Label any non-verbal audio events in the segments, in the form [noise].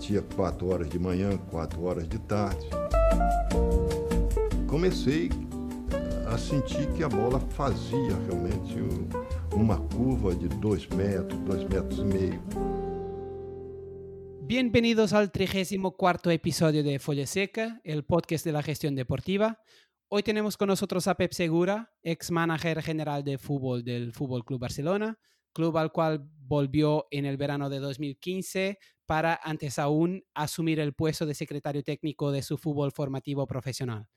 batia 4 horas de manhã, 4 horas de tarde. Comecei a sentir que a bola fazia realmente uma curva de 2 metros, 2 metros e meio. Bienvenidos al 34 episodio de Folla Seca, el podcast de la gestión deportiva. Hoy tenemos con nosotros a Pep Segura, ex manager general de fútbol del Fútbol Club Barcelona, club al cual volvió en el verano de 2015 para, antes aún, asumir el puesto de secretario técnico de su fútbol formativo profesional.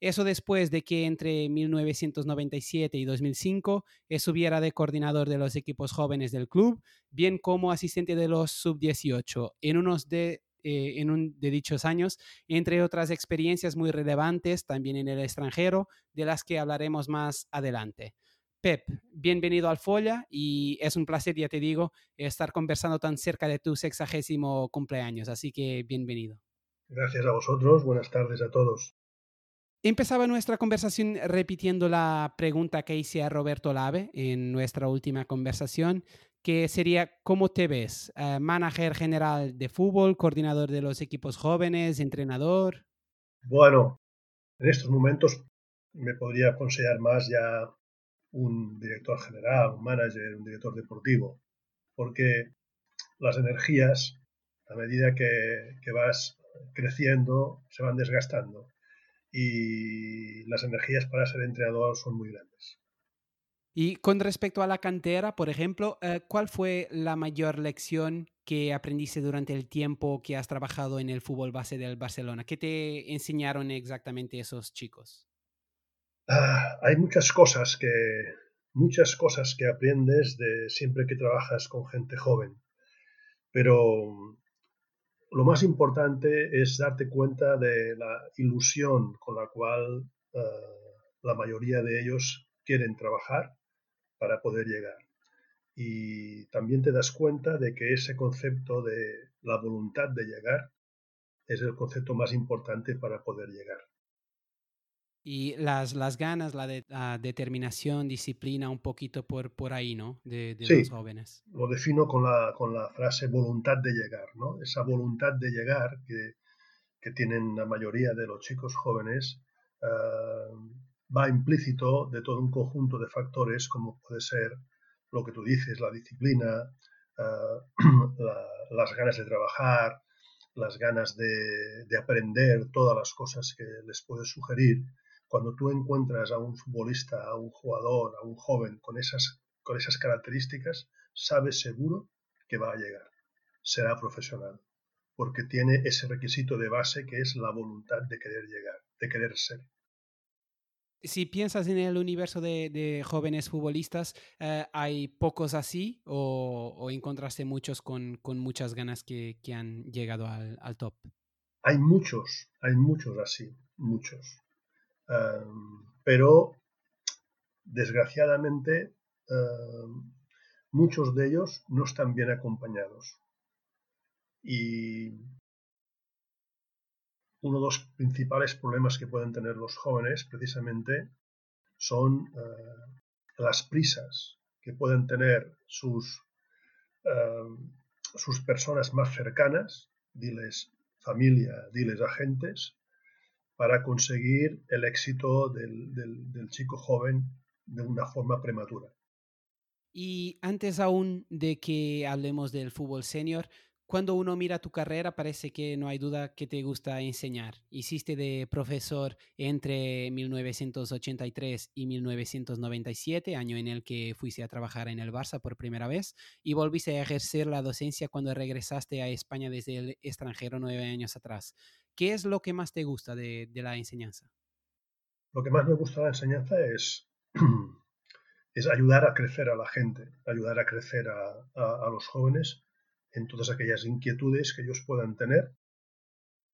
Eso después de que entre 1997 y 2005 estuviera de coordinador de los equipos jóvenes del club, bien como asistente de los sub-18 en unos de eh, en un, de dichos años, entre otras experiencias muy relevantes también en el extranjero, de las que hablaremos más adelante. Pep, bienvenido al Folla y es un placer, ya te digo, estar conversando tan cerca de tu sexagésimo cumpleaños, así que bienvenido. Gracias a vosotros, buenas tardes a todos. Empezaba nuestra conversación repitiendo la pregunta que hice a Roberto Lave en nuestra última conversación, que sería, ¿cómo te ves? Uh, ¿Manager general de fútbol, coordinador de los equipos jóvenes, entrenador? Bueno, en estos momentos me podría aconsejar más ya un director general, un manager, un director deportivo, porque las energías, a medida que, que vas creciendo, se van desgastando y las energías para ser entrenador son muy grandes. Y con respecto a la cantera, por ejemplo, eh, ¿cuál fue la mayor lección que aprendiste durante el tiempo que has trabajado en el fútbol base del Barcelona? ¿Qué te enseñaron exactamente esos chicos? Ah, hay muchas cosas que muchas cosas que aprendes de siempre que trabajas con gente joven, pero lo más importante es darte cuenta de la ilusión con la cual uh, la mayoría de ellos quieren trabajar para poder llegar. Y también te das cuenta de que ese concepto de la voluntad de llegar es el concepto más importante para poder llegar. Y las, las ganas, la, de, la determinación, disciplina, un poquito por, por ahí, ¿no? De, de sí, los jóvenes. Lo defino con la, con la frase voluntad de llegar, ¿no? Esa voluntad de llegar que, que tienen la mayoría de los chicos jóvenes uh, va implícito de todo un conjunto de factores como puede ser lo que tú dices, la disciplina, uh, [clears throat] la, las ganas de trabajar, las ganas de, de, aprender todas las cosas que les puedes sugerir. Cuando tú encuentras a un futbolista, a un jugador, a un joven con esas, con esas características, sabes seguro que va a llegar, será profesional, porque tiene ese requisito de base que es la voluntad de querer llegar, de querer ser si piensas en el universo de, de jóvenes futbolistas, eh, ¿hay pocos así o, o encontraste muchos con, con, muchas ganas que, que han llegado al, al, top? Hay muchos, hay muchos así, muchos. Um, pero, desgraciadamente, um, muchos de ellos no están bien acompañados. Y uno de los principales problemas que pueden tener los jóvenes precisamente son uh, las prisas que pueden tener sus, uh, sus personas más cercanas, diles familia, diles agentes, para conseguir el éxito del, del, chico joven de una forma prematura. Y antes aún de que hablemos del fútbol senior, cuando uno mira tu carrera parece que no hay duda que te gusta enseñar. Hiciste de profesor entre 1983 y 1997, año en el que fuiste a trabajar en el Barça por primera vez, y volviste a ejercer la docencia cuando regresaste a España desde el extranjero nueve años atrás. ¿Qué es lo que más te gusta de, la enseñanza? Lo que más me gusta de la enseñanza es, [clears throat] ayudar a crecer a la gente, ayudar a crecer a, los jóvenes en todas aquellas inquietudes que ellos puedan tener,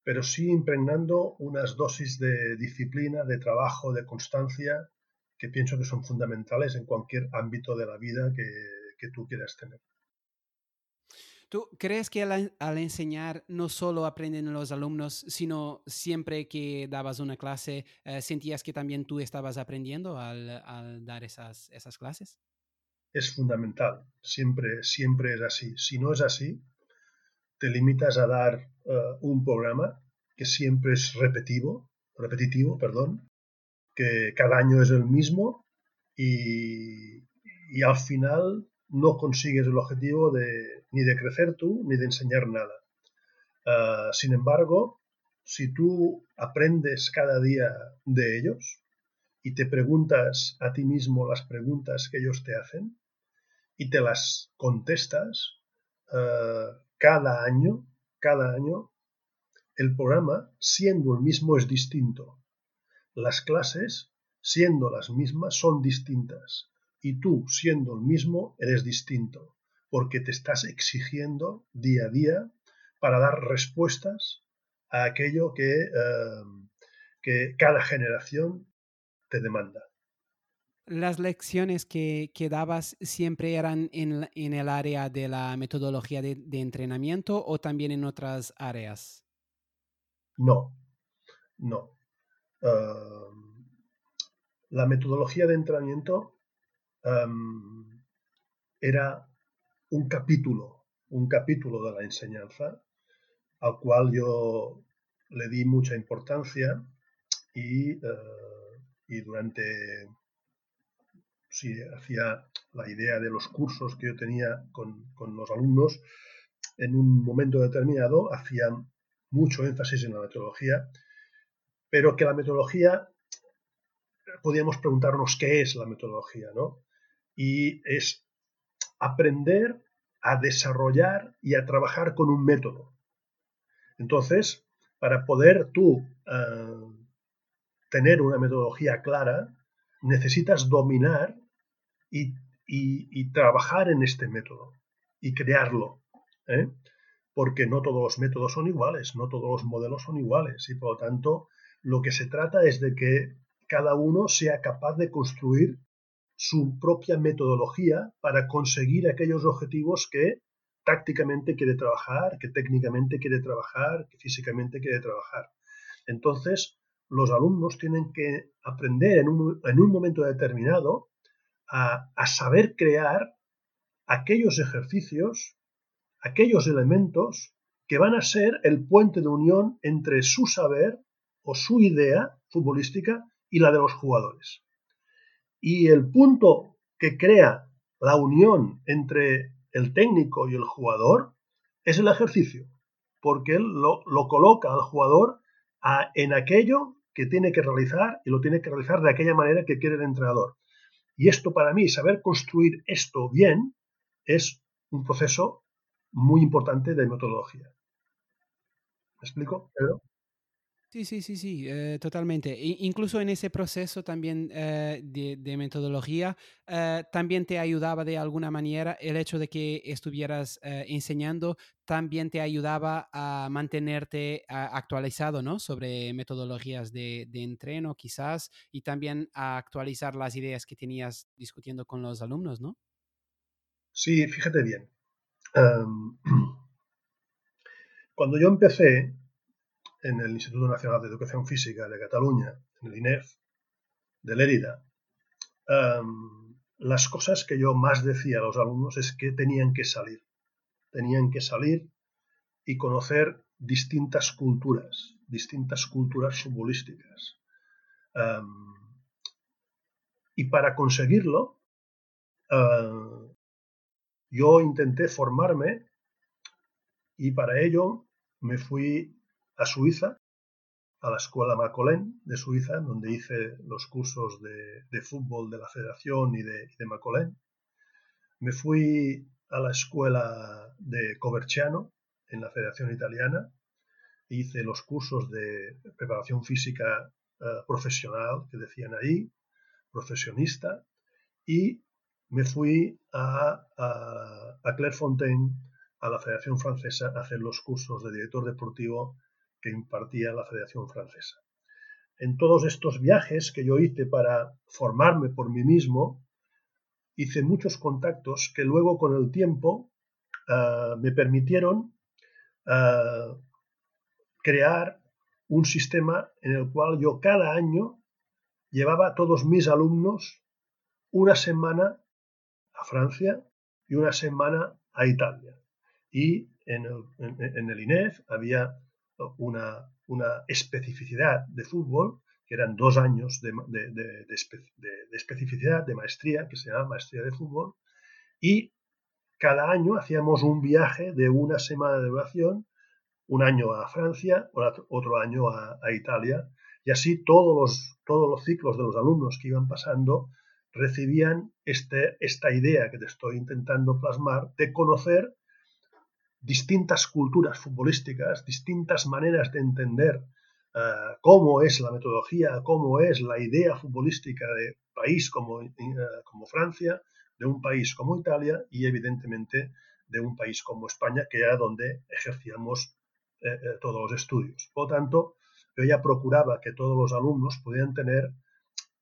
pero sí impregnando unas dosis de disciplina, de trabajo, de constancia, que pienso que son fundamentales en cualquier ámbito de la vida que tú quieras tener. ¿Tú crees que al, al, enseñar no solo aprenden los alumnos, sino siempre que dabas una clase, eh, sentías que también tú estabas aprendiendo al, al dar esas, esas clases? es fundamental. Siempre, siempre es así. Si no es así, te limitas a dar eh, un programa que siempre es repetitivo, repetitivo, perdón, que cada año es el mismo y, al final no consigues el objetivo de, ni de crecer tú ni de enseñar nada. Eh, sin embargo, si tú aprendes cada día de ellos y te preguntas a ti mismo las preguntas que ellos te hacen y te las contestas eh, cada año, cada año, el programa, siendo el mismo, es distinto. Las clases, siendo las mismas, son distintas. Y tú, siendo el mismo, eres distinto, porque te estás exigiendo día a día para dar respuestas a aquello que, eh, que cada generación te demanda. ¿Las lecciones que, que dabas siempre eran en, en, el área de la metodología de, entrenamiento o también en otras áreas? No, no. Em, la metodología de entrenamiento em, era un capítulo, un capítulo de la enseñanza al cual yo le di mucha importancia y, eh, y durante, si hacía la idea de los cursos que yo tenía con, con, los alumnos, en un momento determinado hacía mucho énfasis en la metodología, pero que la metodología, podíamos preguntarnos qué es la metodología, ¿no? Y es aprender a desarrollar y a trabajar con un método. Entonces, para poder tú eh, tener una metodología clara, necesitas dominar y, trabajar en este método y crearlo. ¿eh? Porque no todos los métodos son iguales, no todos los modelos son iguales y por lo tanto lo que se trata es de que cada uno sea capaz de construir su propia metodología para conseguir aquellos objetivos que tácticamente quiere trabajar, que técnicamente quiere trabajar, que físicamente quiere trabajar. Entonces, los alumnos tienen que aprender en un, momento determinado a, saber crear aquellos ejercicios, aquellos elementos que van a ser el puente de unión entre su saber o su idea futbolística y la de los jugadores. Y el punto que crea la unión entre el técnico y el jugador es el ejercicio, porque él lo, coloca al jugador en aquello que tiene que realizar y lo tiene que realizar de aquella manera que quiere el entrenador. Y esto para mí, saber construir esto bien, es un proceso muy importante de metodología. ¿Me explico, Pedro? Sí, sí, sí, sí, eh, totalmente. incluso en ese proceso también eh, de, metodología, eh, también te ayudaba de alguna manera el hecho de que estuvieras enseñando, también te ayudaba a mantenerte actualizado, ¿no? Sobre metodologías de, entreno, quizás, y también a actualizar las ideas que tenías discutiendo con los alumnos, ¿no? Sí, fíjate bien. Em, [clears throat] cuando yo empecé, en el Instituto Nacional de Educación Física de Cataluña, en el INEF, de Lérida, em, las cosas que yo más decía a los alumnos es que tenían que salir. Tenían que salir y conocer distintas culturas, distintas culturas futbolísticas. Em, y para conseguirlo, em, yo intenté formarme y para ello me fui a Suiza, a la escuela Macolén de Suiza, donde hice los cursos de, fútbol de la federación y de, de Macolén. Me fui a la escuela de Coverciano, en la Federación Italiana, hice los cursos de preparación física eh, profesional que decían ahí, profesionista, y me fui a, a, a Clairefontaine, a la Federación Francesa, a hacer los cursos de director deportivo que impartía la Federación Francesa. En todos estos viajes que yo hice para formarme por mí mismo, hice muchos contactos que luego con el tiempo ah, me permitieron ah, crear un sistema en el cual yo cada año llevaba a todos mis alumnos una semana a Francia y una semana a Italia. Y en el, INEF había una, una, especificidad de fútbol, que eran dos años de, de, especificidad, de maestría, que se llama maestría de fútbol, y cada año hacíamos un viaje de una semana de duración, un año a Francia, otro año a, a Italia, y así todos los, todos los ciclos de los alumnos que iban pasando recibían este, esta idea que te estoy intentando plasmar de conocer distintas culturas futbolísticas, distintas maneras de entender eh, cómo es la metodología, cómo es la idea futbolística de país como, eh, como Francia, de un país como Italia y evidentemente de un país como España, que era donde ejercíamos eh, todos los estudios. Por lo tanto, yo ya procuraba que todos los alumnos pudieran tener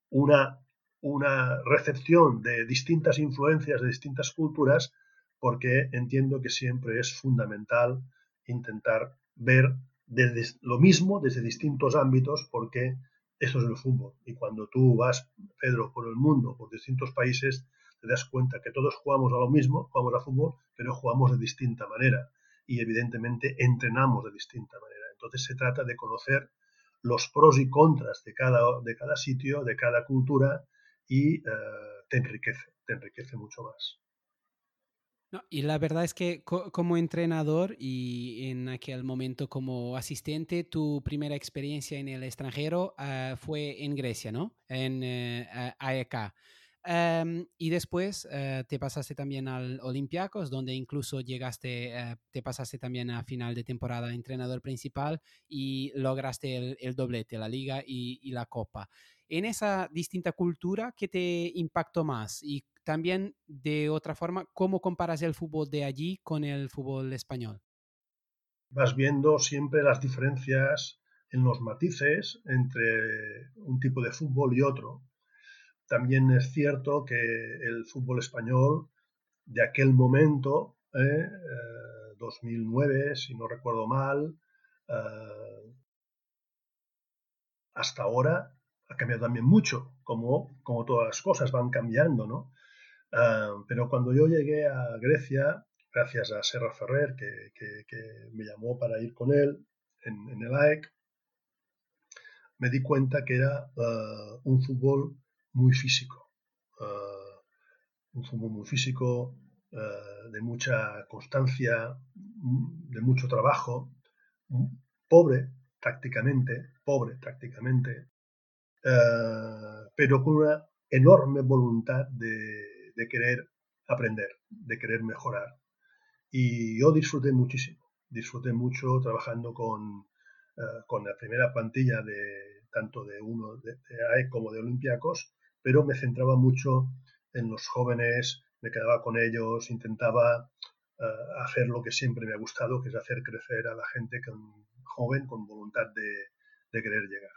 una, una recepción de distintas influencias de distintas culturas porque entiendo que siempre es fundamental intentar ver desde lo mismo desde distintos ámbitos porque eso es el fútbol. Y cuando tú vas, Pedro, por el mundo, por distintos países, te das cuenta que todos jugamos a lo mismo, jugamos a fútbol, pero jugamos de distinta manera y evidentemente entrenamos de distinta manera. Entonces se trata de conocer los pros y contras de cada, de cada sitio, de cada cultura y eh, te enriquece, te enriquece mucho más. Y la verdad es que como entrenador y en aquel momento como asistente, tu primera experiencia en el extranjero ah, fue en Grecia, ¿no? En eh, AEK. Em, y después eh, te pasaste también al Olympiacos, donde incluso llegaste, eh, te pasaste también a final de temporada entrenador principal y lograste el, doblete, la liga y, la copa. En esa distinta cultura, ¿qué te impactó más? Y también, de otra forma, ¿cómo comparas el fútbol de allí con el fútbol español? Vas viendo siempre las diferencias en los matices entre un tipo de fútbol y otro también es cierto que el fútbol español de aquel momento, 2009, eh, si no recuerdo mal, eh, hasta ahora ha cambiado también mucho, como, como todas las cosas van cambiando, ¿no? Eh, pero cuando yo llegué a Grecia, gracias a Serra Ferrer, que, me llamó para ir con él en, el AEC, me di cuenta que era un fútbol muy físico, eh, un fútbol muy físico, de mucha constancia, de mucho trabajo, pobre tácticamente, pobre tácticamente, eh, pero con una enorme voluntad de, de, querer aprender, de querer mejorar. Y yo disfruté muchísimo, disfruté mucho trabajando con, con la primera plantilla de tanto de uno de, de AE como de Olympiacos pero me centraba mucho en los jóvenes, me quedaba con ellos, intentaba eh, hacer lo que siempre me ha gustado, que es hacer crecer a la gente joven con voluntad de, querer llegar.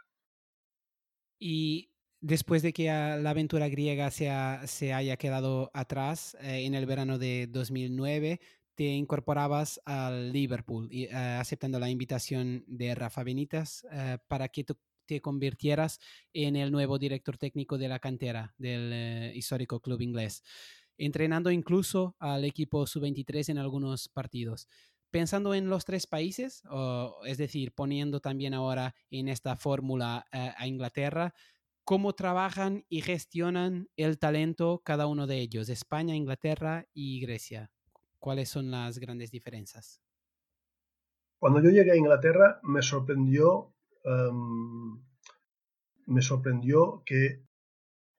Y después de que la aventura griega se, se haya quedado atrás eh, en el verano de 2009, te incorporabas al Liverpool, y, eh, aceptando la invitación de Rafa Benitas para que tú te convirtieras en el nuevo director técnico de la cantera del eh, histórico club inglés, entrenando incluso al equipo sub-23 en algunos partidos. Pensando en los tres países, es decir, poniendo también ahora en esta fórmula a Inglaterra, ¿cómo trabajan y gestionan el talento cada uno de ellos, España, Inglaterra y Grecia? ¿Cuáles son las grandes diferencias? Cuando yo llegué a Inglaterra me sorprendió Em, me sorprendió que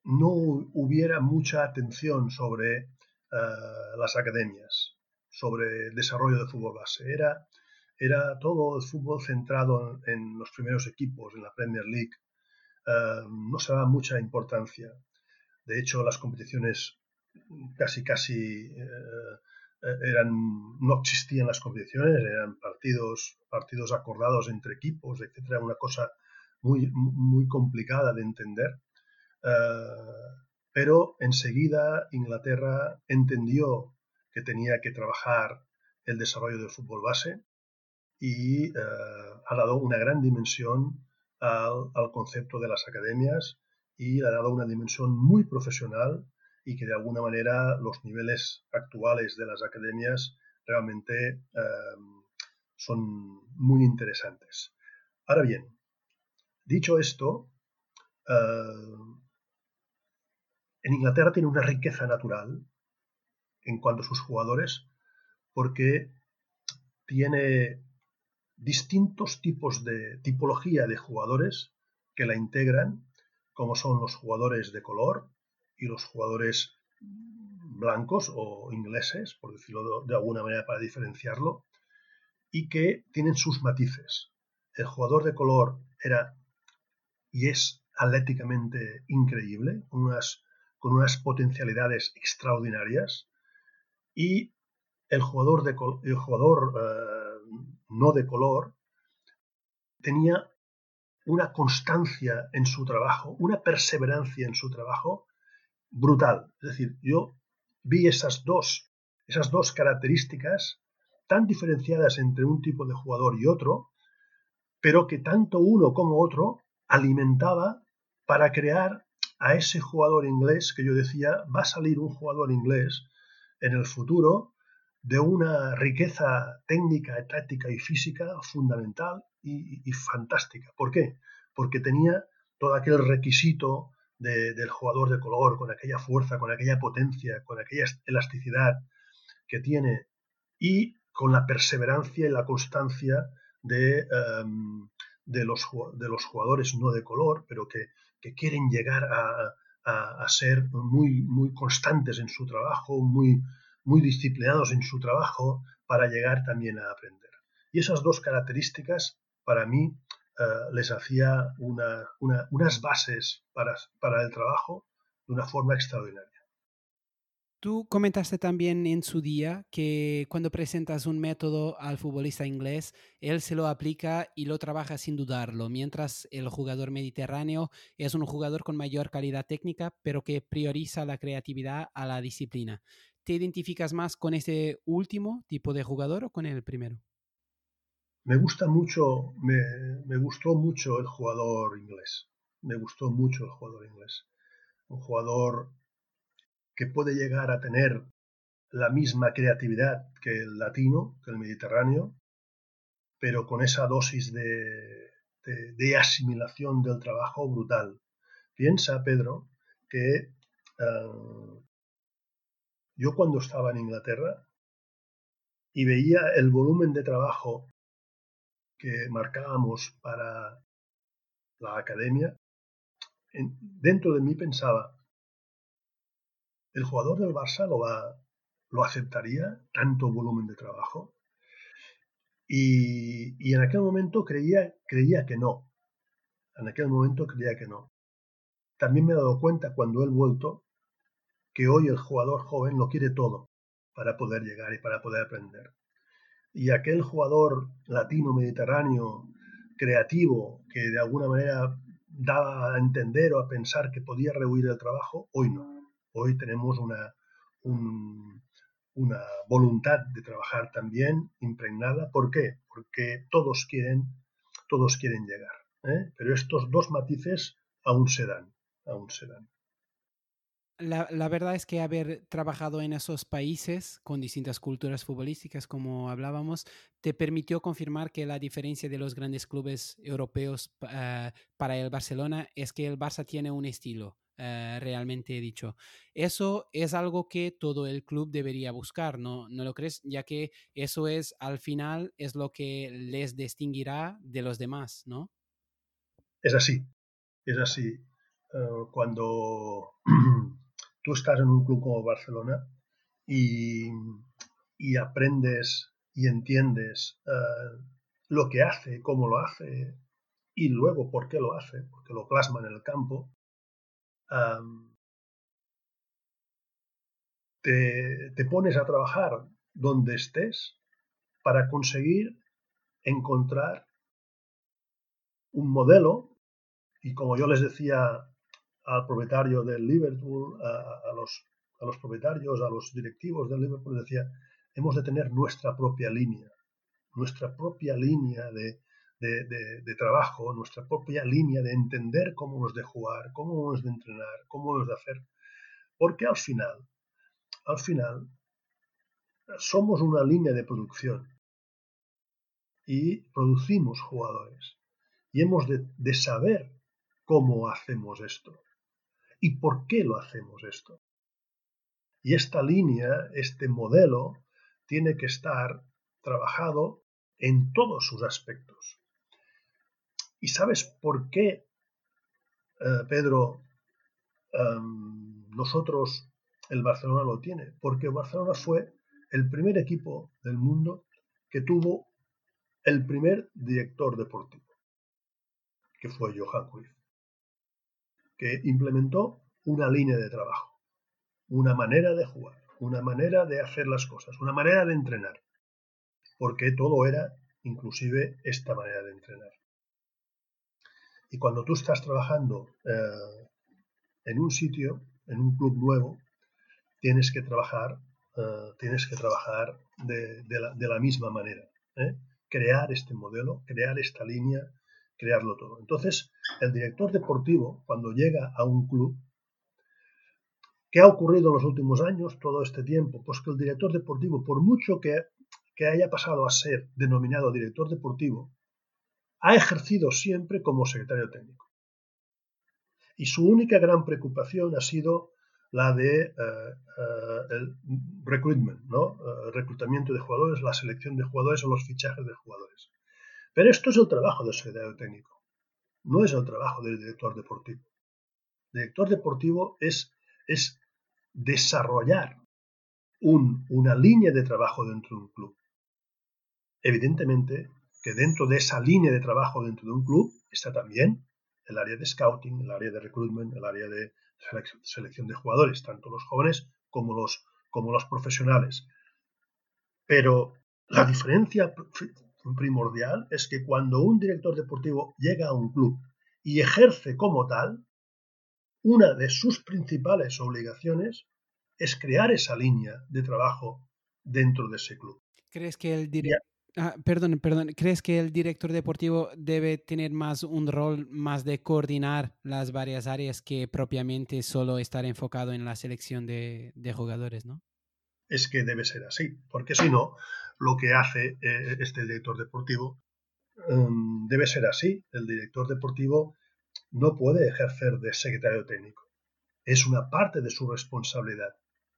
no hubiera mucha atención sobre eh, las academias, sobre el desarrollo de fútbol base. Era, era todo el fútbol centrado en, los primeros equipos, en la Premier League. Em, no se daba mucha importancia. De hecho, las competiciones casi, casi eh, eh, eran, no existían las competiciones, eran partidos, partidos acordados entre equipos, etcétera, una cosa muy, muy complicada de entender. Eh, pero enseguida Inglaterra entendió que tenía que trabajar el desarrollo del fútbol base y eh, ha dado una gran dimensión al, concepto de las academias y ha dado una dimensión muy profesional y que de alguna manera los niveles actuales de las academias realmente son muy interesantes. Ahora bien, dicho esto, en Inglaterra tiene una riqueza natural en cuanto a sus jugadores porque tiene distintos tipos de tipología de jugadores que la integran, como son los jugadores de color y los jugadores blancos o ingleses, por decirlo de alguna manera para diferenciarlo, y que tienen sus matices. El jugador de color era y es atléticamente increíble, con unas potencialidades extraordinarias, y el jugador, de, el jugador eh, no de color tenía una constancia en su trabajo, una perseverancia en su trabajo brutal. Es decir, yo vi esas dos, esas dos características tan diferenciadas entre un tipo de jugador y otro, pero que tanto uno como otro alimentaba para crear a ese jugador inglés que yo decía, va a salir un jugador inglés en el futuro de una riqueza técnica, táctica y física fundamental y, fantástica. ¿Por qué? Porque tenía todo aquel requisito del jugador de color, con aquella fuerza, con aquella potencia, con aquella elasticidad que tiene y con la perseverancia y la constancia de, em, de, los, de los, jugadores no de color, pero que, que quieren llegar a, a, ser muy, muy constantes en su trabajo, muy, muy disciplinados en su trabajo para llegar también a aprender. Y esas dos características para mí eh, les hacía unas bases para, para el trabajo de una forma extraordinaria. Tú comentaste también en su día que cuando presentas un método al futbolista inglés, él se lo aplica y lo trabaja sin dudarlo, mientras el jugador mediterráneo es un jugador con mayor calidad técnica, pero que prioriza la creatividad a la disciplina. ¿Te identificas más con ese último tipo de jugador o con el primero? Me gusta mucho, me, gustó mucho el jugador inglés. Me gustó mucho el jugador inglés. Un jugador que puede llegar a tener la misma creatividad que el latino, que el mediterráneo, pero con esa dosis de, de, asimilación del trabajo brutal. Piensa, Pedro, que eh, yo cuando estaba en Inglaterra y veía el volumen de trabajo que marcábamos para la academia, dentro de mí pensaba, ¿el jugador del Barça lo, va, lo aceptaría tanto volumen de trabajo? Y, en aquel momento creía, creía que no. En aquel momento creía que no. También me he dado cuenta cuando he vuelto que hoy el jugador joven lo quiere todo para poder llegar y para poder aprender. Y aquel jugador latino mediterráneo creativo que de alguna manera daba a entender o a pensar que podía rehuir el trabajo, hoy no. Hoy tenemos una, una voluntad de trabajar también impregnada. ¿Por qué? Porque todos quieren, todos quieren llegar. ¿eh? Pero estos dos matices aún se dan, aún se dan. La, verdad es que haber trabajado en esos países con distintas culturas futbolísticas, como hablábamos, te permitió confirmar que la diferencia de los grandes clubes europeos eh, para el Barcelona es que el Barça tiene un estilo, eh, realmente dicho. Eso es algo que todo el club debería buscar, ¿no? ¿no lo crees? Ya que eso es, al final, es lo que les distinguirá de los demás, ¿no? Es así, es así. Eh, cuando [clears throat] tú estás en un club como Barcelona y, aprendes y entiendes eh, lo que hace, cómo lo hace y luego por qué lo hace, porque lo plasma en el campo, te, te pones a trabajar donde estés para conseguir encontrar un modelo y como yo les decía al propietario del Liverpool, a, los, a los propietarios, a los directivos del Liverpool, decía, hemos de tener nuestra propia línea, nuestra propia línea de, de, trabajo, nuestra propia línea de entender cómo hemos de jugar, cómo hemos de entrenar, cómo hemos de hacer. Porque al final, al final, somos una línea de producción y producimos jugadores. Y hemos de, saber cómo hacemos esto y por qué lo hacemos esto. Y esta línea, este modelo, tiene que estar trabajado en todos sus aspectos. ¿Y sabes por qué, eh, Pedro, em, nosotros, el Barcelona lo tiene? Porque Barcelona fue el primer equipo del mundo que tuvo el primer director deportivo, que fue Johan Cruyff, que implementó una línea de trabajo, una manera de jugar, una manera de hacer las cosas, una manera de entrenar, porque todo era inclusive esta manera de entrenar. Y cuando tú estás trabajando eh, en un sitio, en un club nuevo, tienes que trabajar eh, tienes que trabajar de, la, misma manera. ¿eh? Crear este modelo, crear esta línea, crearlo todo. Entonces, el director deportivo, cuando llega a un club, ¿qué ha ocurrido en los últimos años, todo este tiempo? Pues que el director deportivo, por mucho que, que haya pasado a ser denominado director deportivo, ha ejercido siempre como secretario técnico. Y su única gran preocupación ha sido la de eh, eh, el recruitment, ¿no? Eh, reclutamiento de jugadores, la selección de jugadores o los fichajes de jugadores. Pero esto es el trabajo del secretario técnico, no es el trabajo del director deportivo. El director deportivo es, es desarrollar una línea de trabajo dentro de un club. Evidentemente que dentro de esa línea de trabajo dentro de un club está también el área de scouting, el área de recruitment, el área de selección de jugadores, tanto los jóvenes como los, como los profesionales. Pero la diferencia primordial es que cuando un director deportivo llega a un club y ejerce como tal, una de sus principales obligaciones es crear esa línea de trabajo dentro de ese club. ¿Crees que el, director Ah, perdón, perdón. ¿Crees que el director deportivo debe tener más un rol más de coordinar las varias áreas que propiamente solo estar enfocado en la selección de, jugadores, no? Es que debe ser así, porque si no, lo que hace eh, este director deportivo em, debe ser así. El director deportivo no puede ejercer de secretario técnico. Es una parte de su responsabilidad.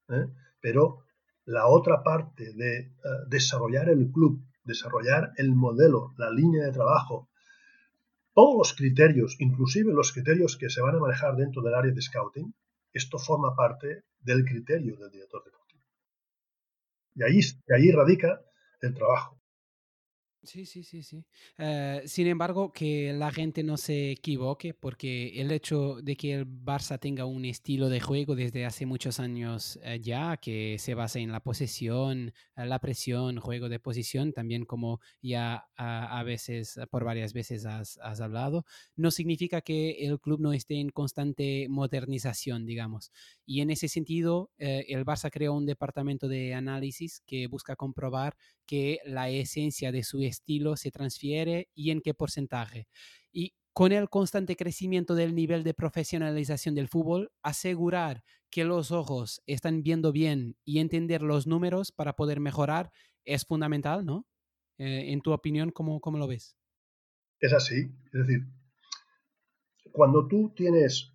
¿eh? Pero la otra parte de eh, desarrollar el club desarrollar el modelo, la línea de trabajo, todos los criterios, inclusive los criterios que se van a manejar dentro del área de scouting, esto forma parte del criterio del director deportivo. Y ahí, ahí radica el trabajo. Sí, sí, sí, sí. Eh, sin embargo, que la gente no se equivoque, porque el hecho de que el Barça tenga un estilo de juego desde hace muchos años eh, ya, que se basa en la posesión, eh, la presión, juego de posición, también como ya a, veces, por varias veces has, has, hablado, no significa que el club no esté en constante modernización, digamos. Y en ese sentido, el Barça creó un departamento de análisis que busca comprobar que la esencia de su estilo se transfiere y en qué porcentaje. Y con el constante crecimiento del nivel de profesionalización del fútbol, asegurar que los ojos están viendo bien y entender los números para poder mejorar es fundamental, ¿no? Eh, en tu opinión, ¿cómo, ¿cómo lo ves? Es así. Es decir, cuando tú tienes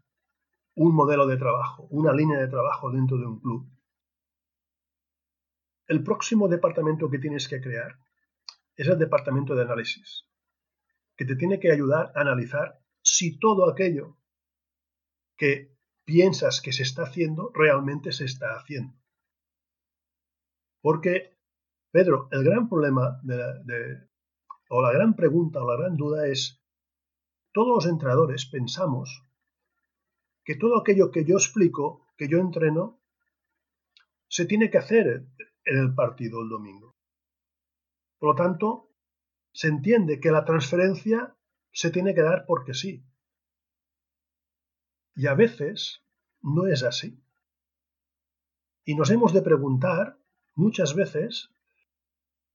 un modelo de trabajo, una línea de trabajo dentro de un club, el próximo departamento que tienes que crear es el departamento de análisis, que te tiene que ayudar a analizar si todo aquello que piensas que se está haciendo realmente se está haciendo. Porque, Pedro, el gran problema o la gran pregunta o la gran duda es, todos los entrenadores pensamos que todo aquello que yo explico, que yo entreno, se tiene que hacer en el partido el domingo. Por lo tanto, se entiende que la transferencia se tiene que dar porque sí. Y a veces no es así. Y nos hemos de preguntar muchas veces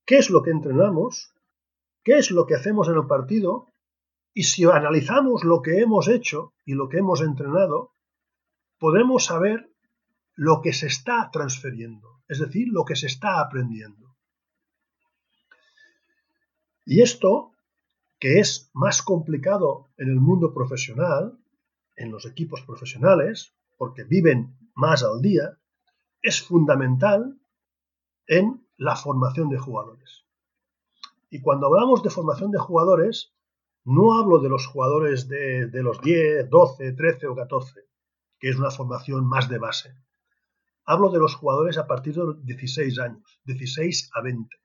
qué es lo que entrenamos, qué es lo que hacemos en el partido, y si analizamos lo que hemos hecho y lo que hemos entrenado, podemos saber lo que se está transfiriendo, es decir, lo que se está aprendiendo. Y esto, que es más complicado en el mundo profesional, en los equipos profesionales, porque viven más al día, es fundamental en la formación de jugadores. Y cuando hablamos de formación de jugadores, no hablo de los jugadores de, los 10, 12, 13 o 14, que es una formación más de base. Hablo de los jugadores a partir de los 16 años, 16 a 20.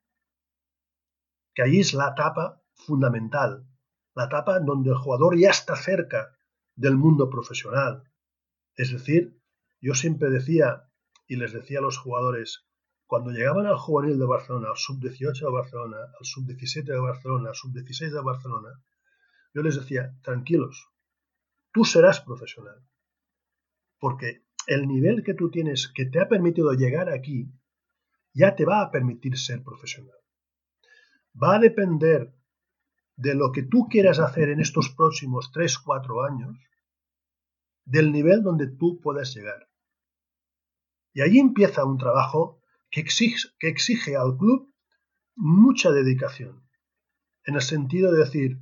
Que ahí es la etapa fundamental, la etapa donde el jugador ya está cerca del mundo profesional. Es decir, yo siempre decía y les decía a los jugadores, cuando llegaban al juvenil de Barcelona, al sub-18 de Barcelona, al sub-17 de Barcelona, al sub-16 de Barcelona, yo les decía, tranquilos, tú serás profesional. Porque el nivel que tú tienes que te ha permitido llegar aquí ya te va a permitir ser profesional. Va a depender de lo que tú quieras hacer en estos próximos 3, 4 años, del nivel donde tú puedas llegar. Y ahí empieza un trabajo que exige, que exige al club mucha dedicación, en el sentido de decir,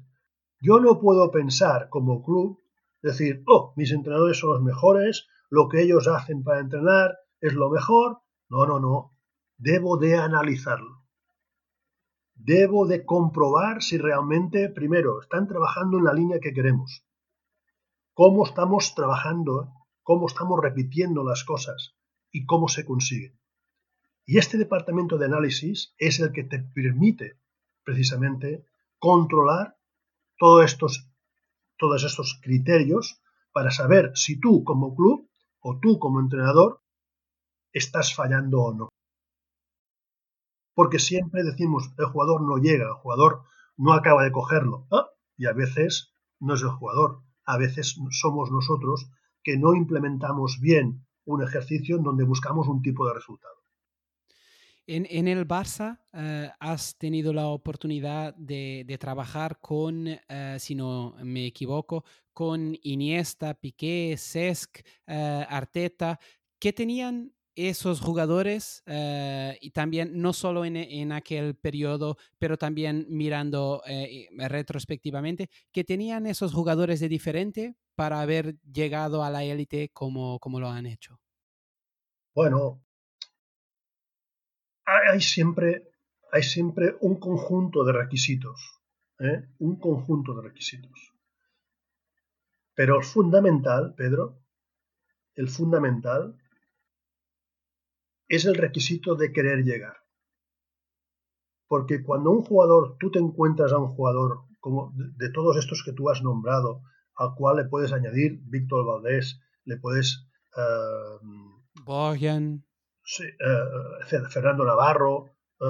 yo no puedo pensar como club, decir, oh, mis entrenadores son los mejores, lo que ellos hacen para entrenar es lo mejor. No, no, no. Debo de analizarlo. Debo de comprobar si realmente, primero, están trabajando en la línea que queremos. Cómo estamos trabajando, cómo estamos repitiendo las cosas y cómo se consiguen. Y este departamento de análisis es el que te permite precisamente controlar todos estos, todos estos criterios para saber si tú como club o tú como entrenador estás fallando o no. Porque siempre decimos, el jugador no llega, el jugador no acaba de cogerlo. Y a veces no es el jugador, a veces somos nosotros que no implementamos bien un ejercicio en donde buscamos un tipo de resultado. En, el Barça eh, has tenido la oportunidad de, trabajar con, eh, si no me equivoco, con Iniesta, Piqué, Cesc, eh, Arteta, ¿Qué tenían esos jugadores y también no solo en, aquel periodo, pero también mirando retrospectivamente, ¿qué tenían esos jugadores de diferente para haber llegado a la élite como, como lo han hecho? Bueno, hay siempre, hay siempre un conjunto de requisitos, ¿eh? un conjunto de requisitos. Pero el fundamental, Pedro, el fundamental es el requisito de querer llegar. Porque cuando un jugador, tú te encuentras a un jugador como de, todos estos que tú has nombrado, al cual le puedes añadir Víctor Valdés, le puedes... Uh, eh, Fernando Navarro, eh,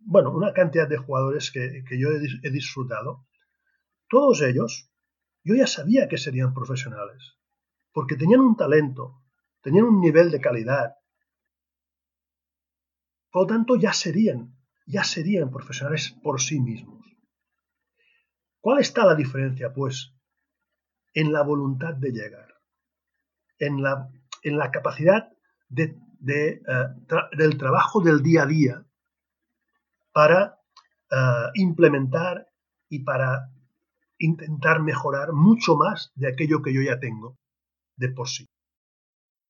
bueno, una cantidad de jugadores que, yo he, disfrutado, todos ellos, yo ya sabía que serían profesionales, porque tenían un talento, tenían un nivel de calidad. Por lo tanto, ya serían, ya serían profesionales por sí mismos. ¿Cuál está la diferencia? Pues en la voluntad de llegar, en la, en la capacidad de de, eh, del trabajo del día a día para eh, implementar y para intentar mejorar mucho más de aquello que yo ya tengo de por sí.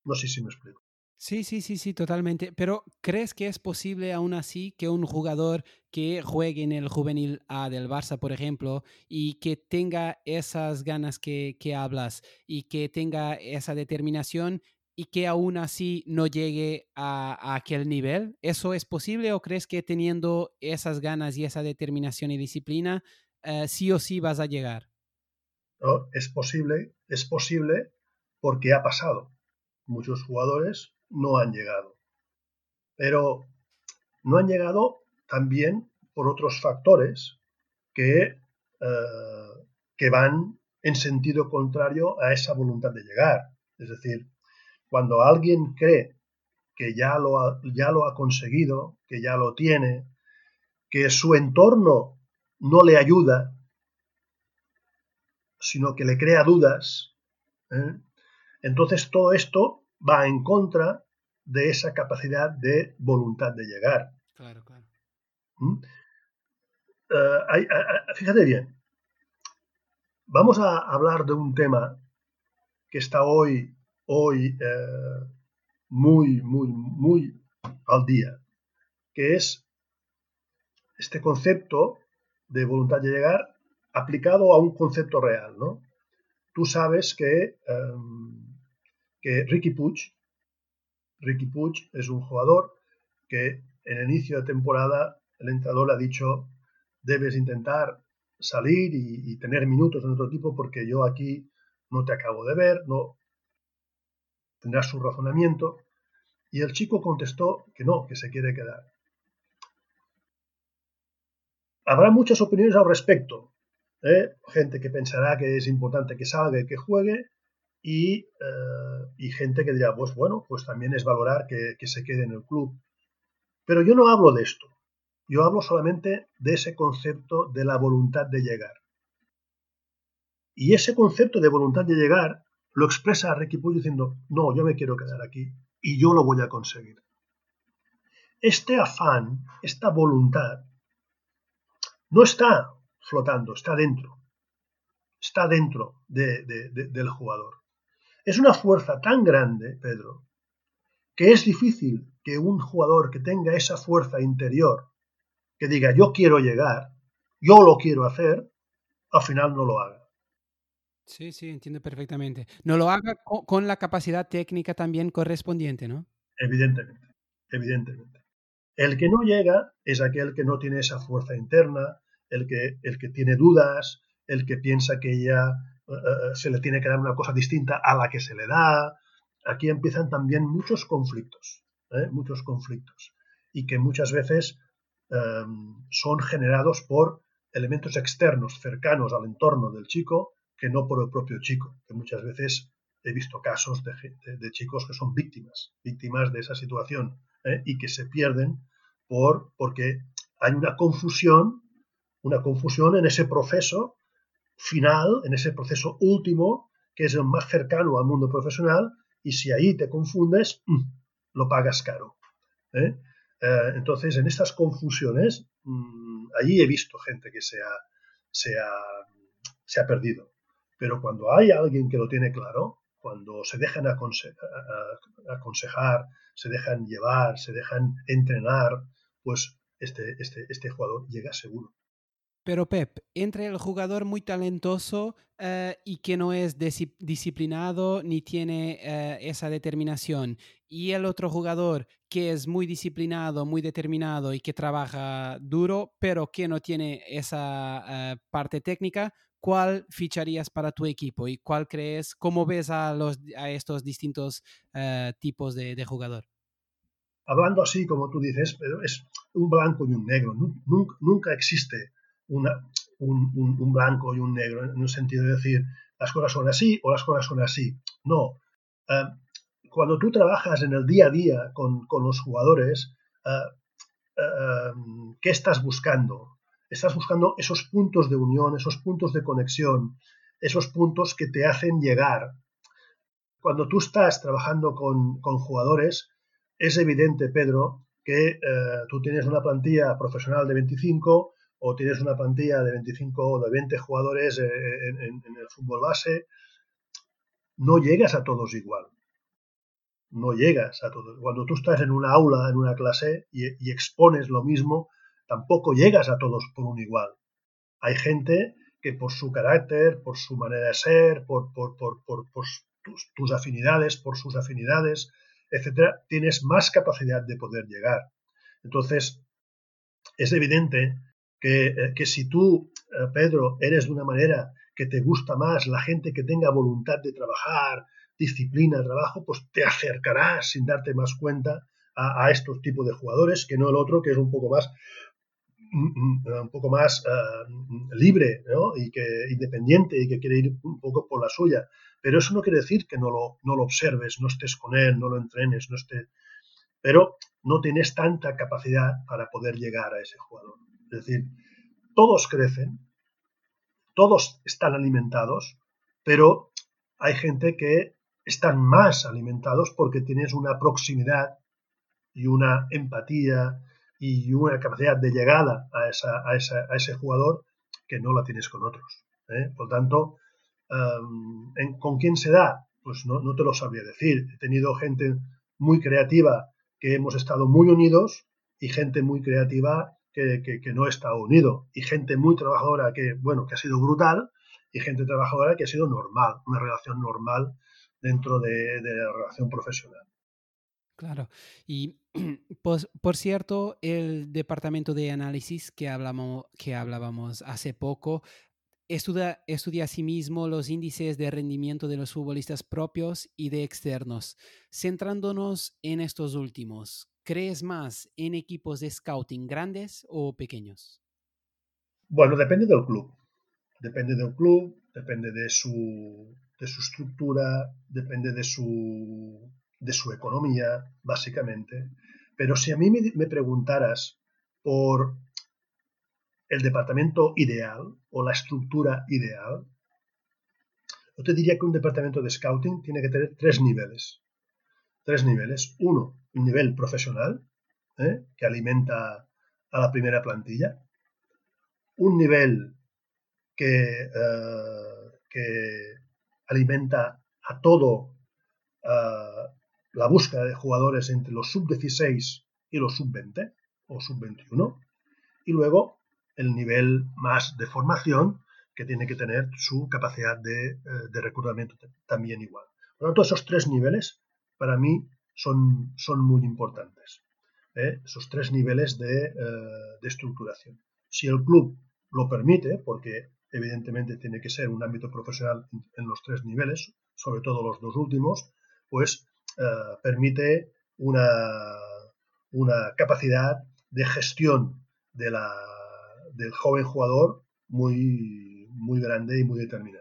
No sé si me explico. Sí, sí, sí, sí, totalmente. Pero ¿crees que es posible aún así que un jugador que juegue en el juvenil A del Barça, por ejemplo, y que tenga esas ganas que hablas y que tenga esa determinación, y que aún así no llegue a, aquel nivel? ¿Eso es posible o crees que teniendo esas ganas y esa determinación y disciplina, eh, sí o sí vas a llegar? No, es posible, es posible porque ha pasado. Muchos jugadores no han llegado. Pero no han llegado también por otros factores que, eh, que van en sentido contrario a esa voluntad de llegar. Es decir, cuando alguien cree que ya lo, ha, ya lo ha conseguido, que ya lo tiene, que su entorno no le ayuda, sino que le crea dudas, ¿eh? entonces todo esto va en contra de esa capacidad de voluntad de llegar. Claro, claro. ¿Mm? Eh, fíjate bien, vamos a hablar de un tema que está hoy, hoy eh, muy, muy, muy al día, que es este concepto de voluntad de llegar aplicado a un concepto real, ¿no? Tú sabes que, em, que Ricky Puig, Ricky Puig es un jugador que en el inicio de temporada el entrenador ha dicho debes intentar salir y, tener minutos en otro tipo porque yo aquí no te acabo de ver, no tendrás su razonamiento. Y el chico contestó que no, que se quiere quedar. Habrá muchas opiniones al respecto. ¿eh? Gente que pensará que es importante que salga y que juegue, y, eh, gente que dirá, pues bueno, pues también es valorar que, que se quede en el club. Pero yo no hablo de esto. Yo hablo solamente de ese concepto de la voluntad de llegar. Y ese concepto de voluntad de llegar lo expresa Ricky Puig diciendo, no, yo me quiero quedar aquí y yo lo voy a conseguir. Este afán, esta voluntad, no está flotando, está dentro. Está dentro del jugador. Es una fuerza tan grande, Pedro, que es difícil que un jugador que tenga esa fuerza interior que diga yo quiero llegar, yo lo quiero hacer, al final no lo haga. Sí, sí, entiendo perfectamente. No lo haga con la capacidad técnica también correspondiente, ¿no? Evidentemente, evidentemente. El que no llega es aquel que no tiene esa fuerza interna, el que, el que tiene dudas, el que piensa que ya eh, eh, se le tiene que dar una cosa distinta a la que se le da. Aquí empiezan también muchos conflictos, ¿eh? muchos conflictos. Y que muchas veces Em, son generados por elementos externos cercanos al entorno del chico que no por el propio chico, que muchas veces he visto casos de, chicos que son víctimas, víctimas de esa situación ¿eh? y que se pierden por, porque hay una confusión, una confusión en ese proceso final, en ese proceso último, que es el más cercano al mundo profesional, y si ahí te confundes, mm, lo pagas caro. ¿eh? Eh, entonces, en estas confusiones, mm, allí he visto gente que se ha, se, ha, perdido. Pero cuando hay alguien que lo tiene claro, cuando se dejan aconsejar, se dejan llevar, se dejan entrenar, pues este, este, este jugador llega seguro. Pero Pep, entre el jugador muy talentoso eh, y que no es disciplinado ni tiene eh, esa determinación y el otro jugador que es muy disciplinado, muy determinado y que trabaja duro, pero que no tiene esa eh, parte técnica, ¿cuál ficharías para tu equipo y cuál crees, cómo ves a, los, a estos distintos tipos de, jugador? Hablando así, como tú dices, pero es un blanco y un negro. Nunca, existe un, blanco y un negro, en un sentido de decir las cosas son así o las cosas son así. No. Eh, cuando tú trabajas en el día a día con, los jugadores, eh, eh, ¿qué estás buscando? Estás buscando esos puntos de unión, esos puntos de conexión, esos puntos que te hacen llegar. Cuando tú estás trabajando con, con jugadores, es evidente, Pedro, que tú tienes una plantilla profesional de 25 o tienes una plantilla de 25 o de 20 jugadores eh, en, el fútbol base, no llegas a todos igual. No llegas a todos. Cuando tú estás en una aula, en una clase y, expones lo mismo, tampoco llegas a todos por un igual. Hay gente que por su carácter, por su manera de ser, por, tus, afinidades, por sus afinidades, etcétera, tienes más capacidad de poder llegar. Entonces, es evidente eh, que, si tú, eh, Pedro, eres de una manera que te gusta más la gente que tenga voluntad de trabajar, disciplina, trabajo, pues te acercarás sin darte más cuenta a, estos tipos de jugadores que no el otro que es un poco más un poco más eh, libre y que independiente y que quiere ir un poco por la suya. Pero eso no quiere decir que no lo, no lo observes no estés con él no lo entrenes no esté pero no tienes tanta capacidad para poder llegar a ese jugador. Es decir, todos crecen, todos están alimentados, pero hay gente que están más alimentados porque tienes una proximidad y una empatía y una capacidad de llegada a, esa, a, a ese jugador que no la tienes con otros. ¿eh? Por tanto, ¿con quién se da? Pues no, no te lo sabría decir. He tenido gente muy creativa que hemos estado muy unidos y gente muy creativa que, que, no está unido y gente muy trabajadora que, bueno, que ha sido brutal y gente trabajadora que ha sido normal, una relación normal dentro de, de la relación profesional. Claro. Y [clears throat] pues, por cierto, el departamento de análisis que, hablamos, que hablábamos hace poco estudia, estudia asimismo los índices de rendimiento de los futbolistas propios y de externos. Centrándonos en estos últimos, ¿crees más en equipos de scouting grandes o pequeños? Bueno, depende del club. Depende del club, depende de su, de su estructura, depende de su de su economía, básicamente. Pero si a mí me, preguntaras por el departamento ideal o la estructura ideal, yo te diría que un departamento de scouting tiene que tener tres niveles. Tres niveles. Uno, un nivel profesional, ¿eh? que alimenta a la primera plantilla. Un nivel que, eh, que alimenta a todo uh, la búsqueda de jugadores entre los sub-16 y los sub-20 o sub-21 y luego el nivel más de formación que tiene que tener su capacidad de, eh, de reclutamiento también igual. Por lo tanto, esos tres niveles para mí son, son muy importantes. ¿eh? Esos tres niveles de, eh, de estructuración. Si el club lo permite, porque evidentemente tiene que ser un ámbito profesional en los tres niveles, sobre todo los dos últimos, pues eh, permite una, una, capacidad de gestión de la, del joven jugador muy, muy grande y muy determinante.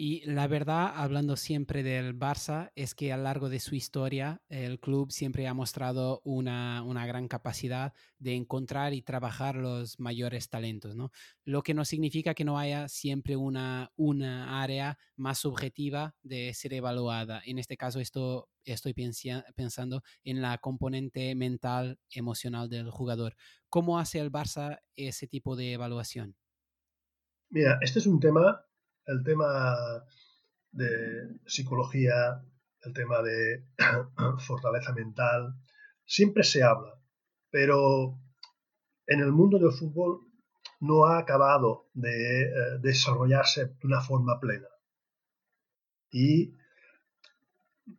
Y la verdad, hablando siempre del Barça, es que a lo largo de su historia el club siempre ha mostrado una, una, gran capacidad de encontrar y trabajar los mayores talentos, ¿no? Lo que no significa que no haya siempre una, una área más subjetiva de ser evaluada. En este caso, esto estoy pensando en la componente mental, emocional del jugador. ¿Cómo hace el Barça ese tipo de evaluación? Mira, este es un tema el tema de psicología, el tema de [coughs] fortaleza mental, siempre se habla, pero en el mundo del fútbol no ha acabado de eh, desarrollarse de una forma plena. Y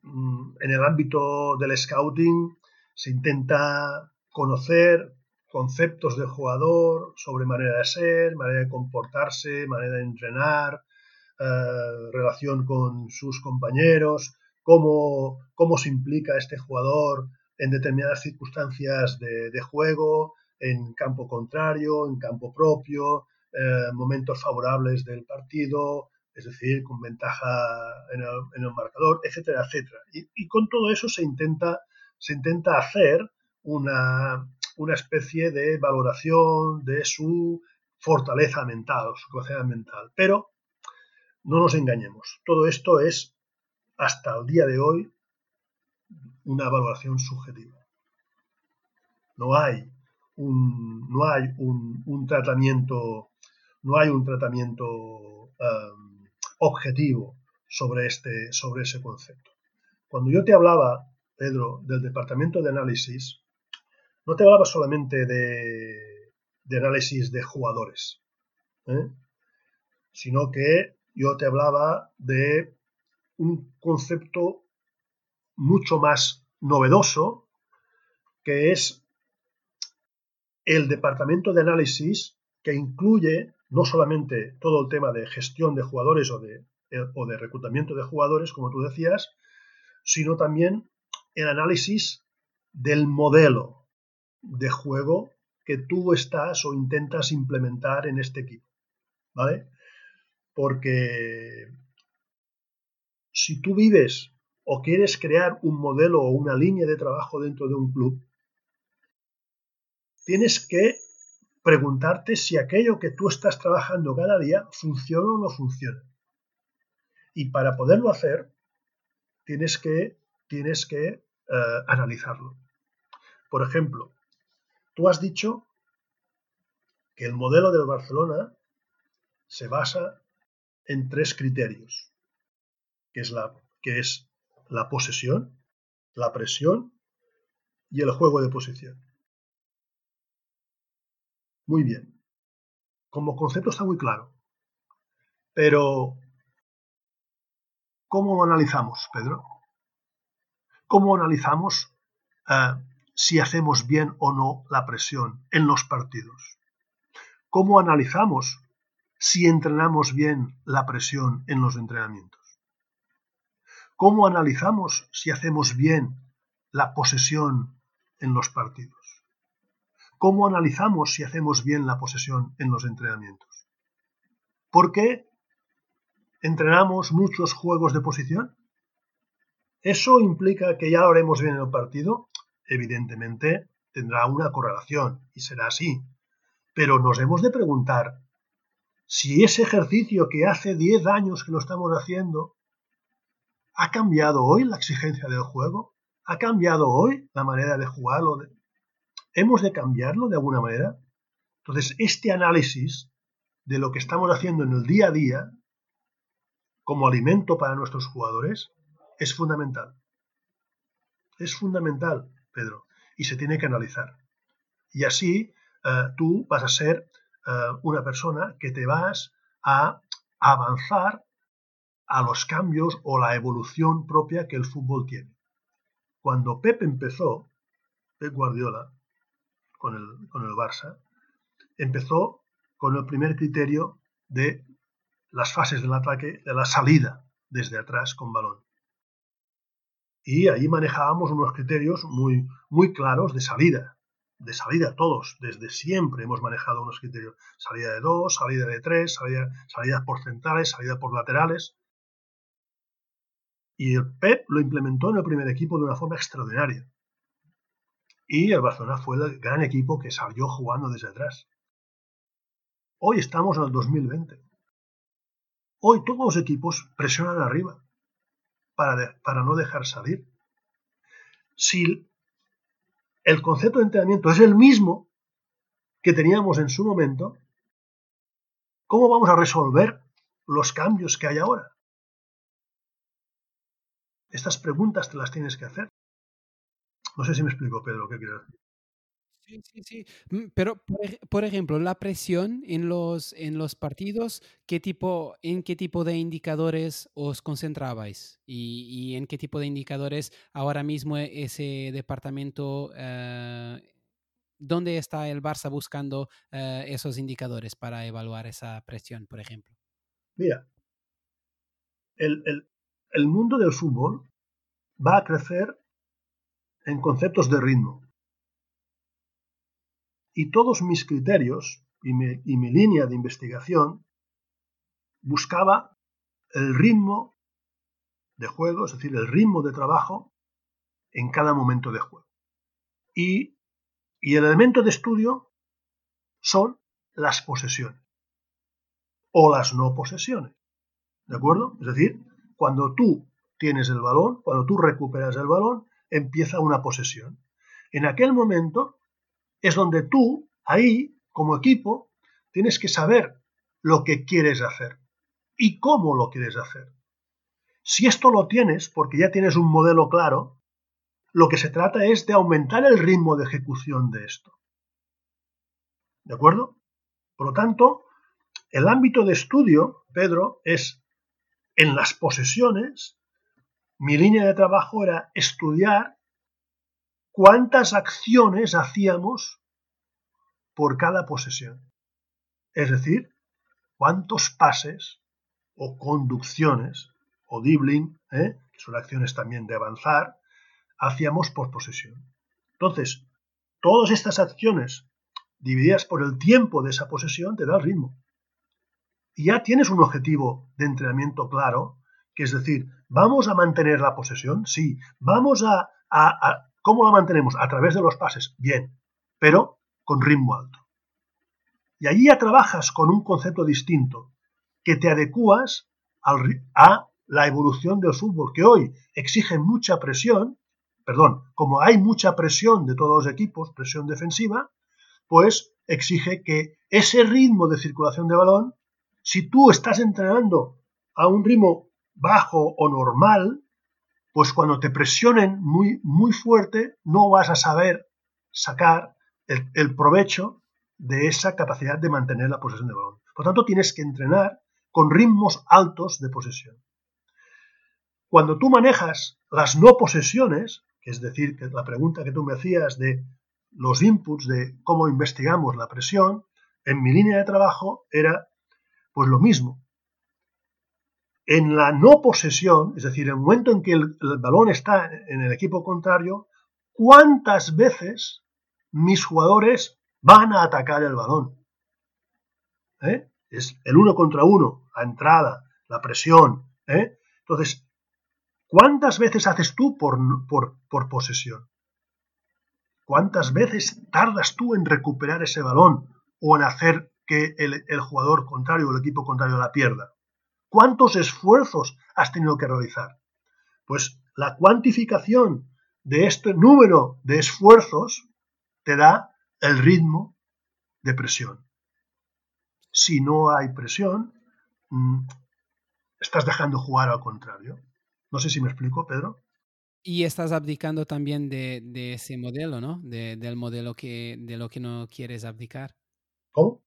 mm, en el ámbito del scouting se intenta conocer conceptos del jugador sobre manera de ser, manera de comportarse, manera de entrenar, eh, relación con sus compañeros, cómo, cómo se implica este jugador en determinadas circunstancias de, juego, en campo contrario, en campo propio, eh, momentos favorables del partido, es decir, con ventaja en el, marcador, etcétera, etcétera. Y, con todo eso se intenta, se intenta hacer una, una especie de valoración de su fortaleza mental, su capacidad mental. Pero no nos engañemos, todo esto es, hasta el día de hoy, una evaluación subjetiva. No hay un, no hay un, tratamiento, no hay un tratamiento um, objetivo sobre, este, sobre ese concepto. Cuando yo te hablaba, Pedro, del departamento de análisis, no te hablaba solamente de, de análisis de jugadores, ¿eh? sino que yo te hablaba de un concepto mucho más novedoso, que es el departamento de análisis que incluye no solamente todo el tema de gestión de jugadores o de, o de reclutamiento de jugadores, como tú decías, sino también el análisis del modelo de juego que tú estás o intentas implementar en este equipo. ¿Vale? Porque si tú vives o quieres crear un modelo o una línea de trabajo dentro de un club, tienes que preguntarte si aquello que tú estás trabajando cada día funciona o no funciona. Y para poderlo hacer, tienes que, tienes que eh, analizarlo. Por ejemplo, tú has dicho que el modelo del Barcelona se basa en tres criterios, que es la, que es la posesión, la presión y el juego de posición. Muy bien. Como concepto está muy claro. Pero, ¿cómo lo analizamos, Pedro? ¿Cómo analizamos eh, si hacemos bien o no la presión en los partidos? ¿Cómo analizamos si entrenamos bien la presión en los entrenamientos? ¿Cómo analizamos si hacemos bien la posesión en los partidos? ¿Cómo analizamos si hacemos bien la posesión en los entrenamientos? ¿Por qué entrenamos muchos juegos de posición? ¿Eso implica que ya lo haremos bien en el partido? Evidentemente tendrá una correlación y será así. Pero nos hemos de preguntar si ese ejercicio que hace 10 años que lo estamos haciendo ¿Ha cambiado hoy la exigencia del juego? ¿Ha cambiado hoy la manera de jugarlo? ¿Hemos de cambiarlo de alguna manera? Entonces, este análisis de lo que estamos haciendo en el día a día como alimento para nuestros jugadores es fundamental. Es fundamental, Pedro, y se tiene que analizar. Y así eh, tú vas a ser eh, una persona que te vas a avanzar a los cambios o la evolución propia que el fútbol tiene. Cuando Pep empezó, Pep Guardiola, con el, con el Barça, empezó con el primer criterio de las fases del ataque, de la salida desde atrás con balón. Y ahí manejábamos unos criterios muy, muy claros de salida, de salida todos, desde siempre hemos manejado unos criterios, salida de dos, salida de tres, salida, salidas por centrales, salida por laterales, y el Pep lo implementó en el primer equipo de una forma extraordinaria. Y el Barcelona fue el gran equipo que salió jugando desde atrás. Hoy estamos en el 2020. Hoy todos los equipos presionan arriba para, para no dejar salir. Si el concepto de entrenamiento es el mismo que teníamos en su momento, ¿cómo vamos a resolver los cambios que hay ahora? Estas preguntas te las tienes que hacer. No sé si me explico, Pedro, qué quiero decir. Sí, sí, sí. Mm, pero, por, ejemplo, la presión en los, en los partidos, ¿qué tipo, ¿en qué tipo de indicadores os concentrabais? ¿Y, en qué tipo de indicadores ahora mismo ese departamento, eh, dónde está el Barça buscando eh, esos indicadores para evaluar esa presión, por ejemplo? Mira, el, el mundo del fútbol va a crecer en conceptos de ritmo. Y todos mis criterios y mi, línea de investigación buscaba el ritmo de juego, es decir, el ritmo de trabajo en cada momento de juego. Y, y el elemento de estudio son las posesiones o las no posesiones. ¿De acuerdo? Es decir, cuando tú tienes el balón, cuando tú recuperas el balón, empieza una posesión. En aquel momento es donde tú, ahí, como equipo, tienes que saber lo que quieres hacer y cómo lo quieres hacer. Si esto lo tienes, porque ya tienes un modelo claro, lo que se trata es de aumentar el ritmo de ejecución de esto. ¿De acuerdo? Por lo tanto, el ámbito de estudio, Pedro, es en las posesiones, mi línea de trabajo era estudiar cuántas acciones hacíamos por cada posesión. Es decir, cuántos pases o conducciones o dribbling, ¿eh? que son acciones también de avanzar, hacíamos por posesión. Entonces, todas estas acciones divididas por el tiempo de esa posesión te da el ritmo y ya tienes un objetivo de entrenamiento claro, que es decir, ¿vamos a mantener la posesión? Sí. ¿Vamos a, ¿Cómo la mantenemos? A través de los pases. Bien, pero con ritmo alto. Y allí ya trabajas con un concepto distinto, que te adecuas a la evolución del fútbol, que hoy exige mucha presión, perdón, como hay mucha presión de todos los equipos, presión defensiva, pues exige que ese ritmo de circulación de balón, si tú estás entrenando a un ritmo bajo o normal, pues cuando te presionen muy, muy fuerte, no vas a saber sacar el, provecho de esa capacidad de mantener la posesión de balón. Por tanto, tienes que entrenar con ritmos altos de posesión. Cuando tú manejas las no posesiones, que es decir, que la pregunta que tú me hacías de los inputs de cómo investigamos la presión, en mi línea de trabajo era pues lo mismo. En la no posesión, es decir, en el momento en que el, balón está en el equipo contrario, ¿cuántas veces mis jugadores van a atacar el balón? ¿Eh? Es el uno contra uno, la entrada, la presión. ¿eh? Entonces, ¿cuántas veces haces tú por, por, por posesión? ¿Cuántas veces tardas tú en recuperar ese balón o en hacer que el, el, jugador contrario o el equipo contrario la pierda? ¿Cuántos esfuerzos has tenido que realizar? Pues la cuantificación de este número de esfuerzos te da el ritmo de presión. Si no hay presión, mmm, estás dejando jugar al contrario. No sé si me explico, Pedro. Y estás abdicando también de, de ese modelo, ¿no? De, del modelo que, de lo que no quieres abdicar. ¿Cómo?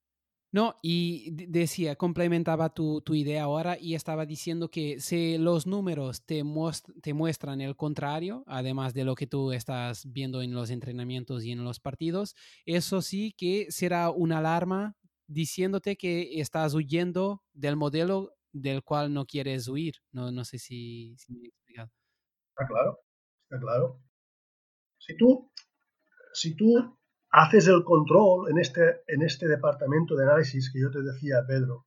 No, y decía, complementaba tu, tu, idea ahora y estaba diciendo que si los números te, muest te, muestran el contrario, además de lo que tú estás viendo en los entrenamientos y en los partidos, eso sí que será una alarma diciéndote que estás huyendo del modelo del cual no quieres huir. No, no sé si, me he explicado. Está claro, está claro. Si tú, si tú haces el control en este, en este departamento de análisis que yo te decía, Pedro,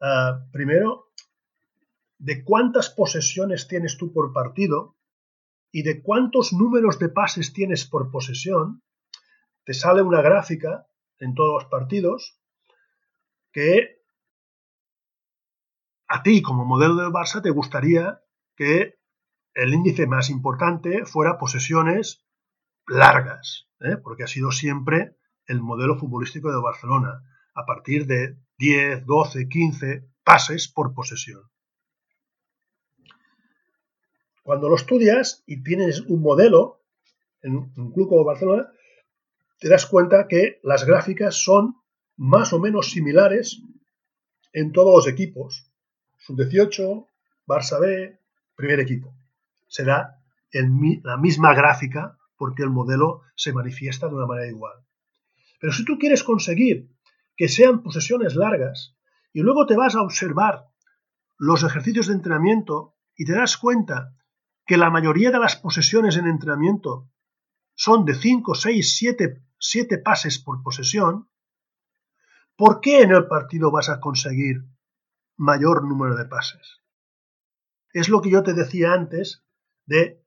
uh, primero, de cuántas posesiones tienes tú por partido y de cuántos números de pases tienes por posesión, te sale una gráfica en todos los partidos que a ti como modelo del Barça te gustaría que el índice más importante fuera posesiones largas, ¿eh? porque ha sido siempre el modelo futbolístico de Barcelona, a partir de 10, 12, 15 pases por posesión. Cuando lo estudias y tienes un modelo en un club como Barcelona, te das cuenta que las gráficas son más o menos similares en todos los equipos. Sub-18, Barça B, primer equipo. Será en la misma gráfica porque el modelo se manifiesta de una manera igual. Pero si tú quieres conseguir que sean posesiones largas y luego te vas a observar los ejercicios de entrenamiento y te das cuenta que la mayoría de las posesiones en entrenamiento son de 5, 6, 7, 7 pases por posesión, ¿por qué en el partido vas a conseguir mayor número de pases? Es lo que yo te decía antes de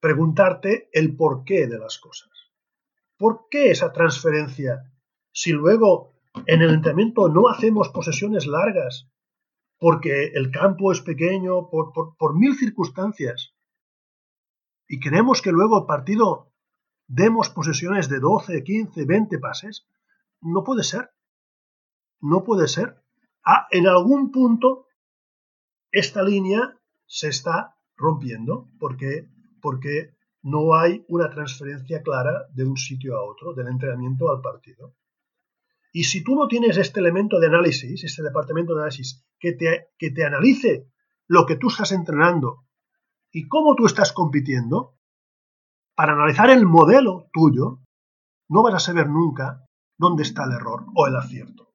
preguntarte el porqué de las cosas. ¿Por qué esa transferencia? Si luego en el entrenamiento no hacemos posesiones largas, porque el campo es pequeño, por, por, mil circunstancias, y queremos que luego el partido demos posesiones de 12, 15, 20 pases, no puede ser. No puede ser. Ah, en algún punto esta línea se está rompiendo porque porque no hay una transferencia clara de un sitio a otro, del entrenamiento al partido. Y si tú no tienes este elemento de análisis, este departamento de análisis, que te, que te analice lo que tú estás entrenando y cómo tú estás compitiendo, para analizar el modelo tuyo, no vas a saber nunca dónde está el error o el acierto.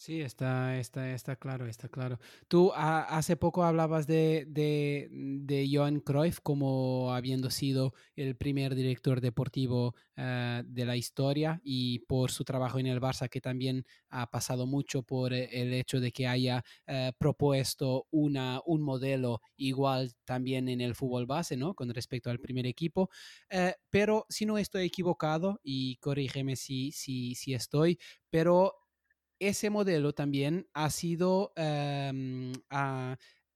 Sí, está, está, está claro, está claro. Tú a, hace poco hablabas de, de, de, Johan Cruyff como habiendo sido el primer director deportivo uh, de la historia y por su trabajo en el Barça que también ha pasado mucho por el hecho de que haya uh, propuesto una, un modelo igual también en el fútbol base, ¿no? Con respecto al primer equipo. Uh, pero si no estoy equivocado, y corrígeme si, si, si estoy, pero ese modelo también ha sido, um,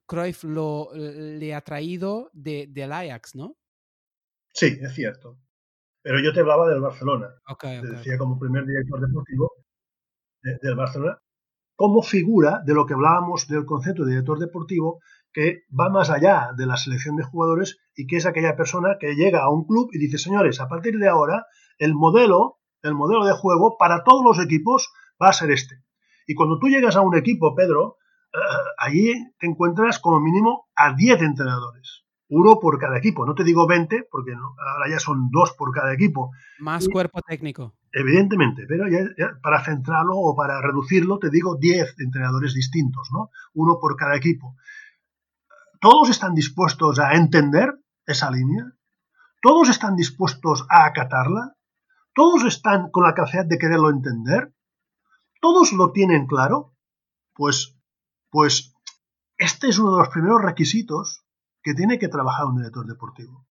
Cruyff lo, le ha traído de, del Ajax, ¿no? Sí, es cierto. Pero yo te hablaba del Barcelona. Okay, te decía como primer director deportivo del Barcelona, como figura de lo que hablábamos del concepto de director deportivo, que va más allá de la selección de jugadores y que es aquella persona que llega a un club y dice, señores, a partir de ahora, el modelo, el modelo de juego para todos los equipos va a ser este. Y cuando tú llegas a un equipo, Pedro, eh, allí te encuentras como mínimo a 10 entrenadores, uno por cada equipo. No te digo 20, porque ahora ya son dos por cada equipo. Más cuerpo técnico. Evidentemente, pero ya, para centrarlo o para reducirlo, te digo 10 entrenadores distintos, ¿no? Uno por cada equipo. ¿Todos están dispuestos a entender esa línea? ¿Todos están dispuestos a acatarla? ¿Todos están con la capacidad de quererlo entender? ¿Todos lo tienen claro? Pues, pues este es uno de los primeros requisitos que tiene que trabajar un director deportivo.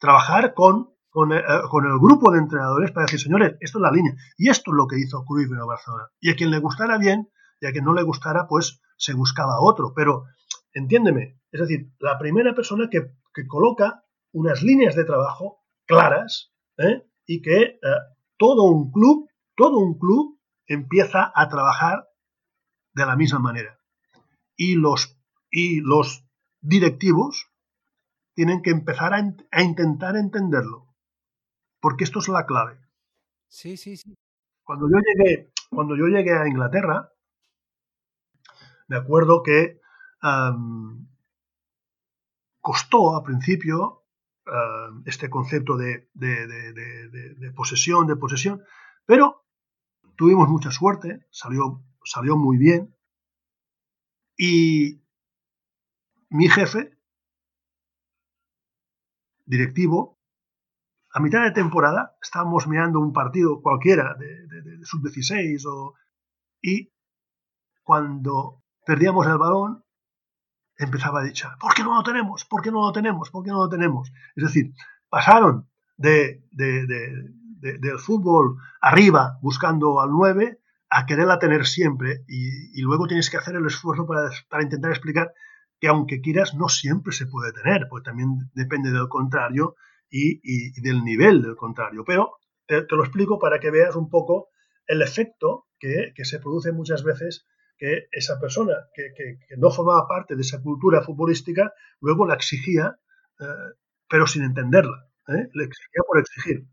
Trabajar con, con, el, eh, grupo de entrenadores para decir, señores, esto es la línea. Y esto es lo que hizo Cruyff en Barcelona. Y a quien le gustara bien y a quien no le gustara, pues se buscaba otro. Pero, entiéndeme, es decir, la primera persona que, coloca unas líneas de trabajo claras ¿eh? y que eh, todo un club, todo un club empieza a trabajar de la misma manera. Y los, y los directivos tienen que empezar a, intentar entenderlo. Porque esto es la clave. Sí, sí, sí. Cuando yo llegué, cuando yo llegué a Inglaterra, me acuerdo que costó al principio este concepto de, de, posesión, de posesión, pero Tuvimos mucha suerte, salió, salió muy bien. Y mi jefe, directivo, a mitad de temporada estábamos mirando un partido cualquiera de, sub-16 y cuando perdíamos el balón empezaba a decir, ¿por qué no lo tenemos? ¿Por qué no lo tenemos? ¿Por qué no lo tenemos? Es decir, pasaron de, del fútbol arriba buscando al 9 a quererla tener siempre y, luego tienes que hacer el esfuerzo para, intentar explicar que aunque quieras no siempre se puede tener, porque también depende del contrario y, del nivel del contrario. Pero te, lo explico para que veas un poco el efecto que, se produce muchas veces que esa persona que, no formaba parte de esa cultura futbolística luego la exigía, eh, pero sin entenderla. ¿eh? Le exigía por exigir.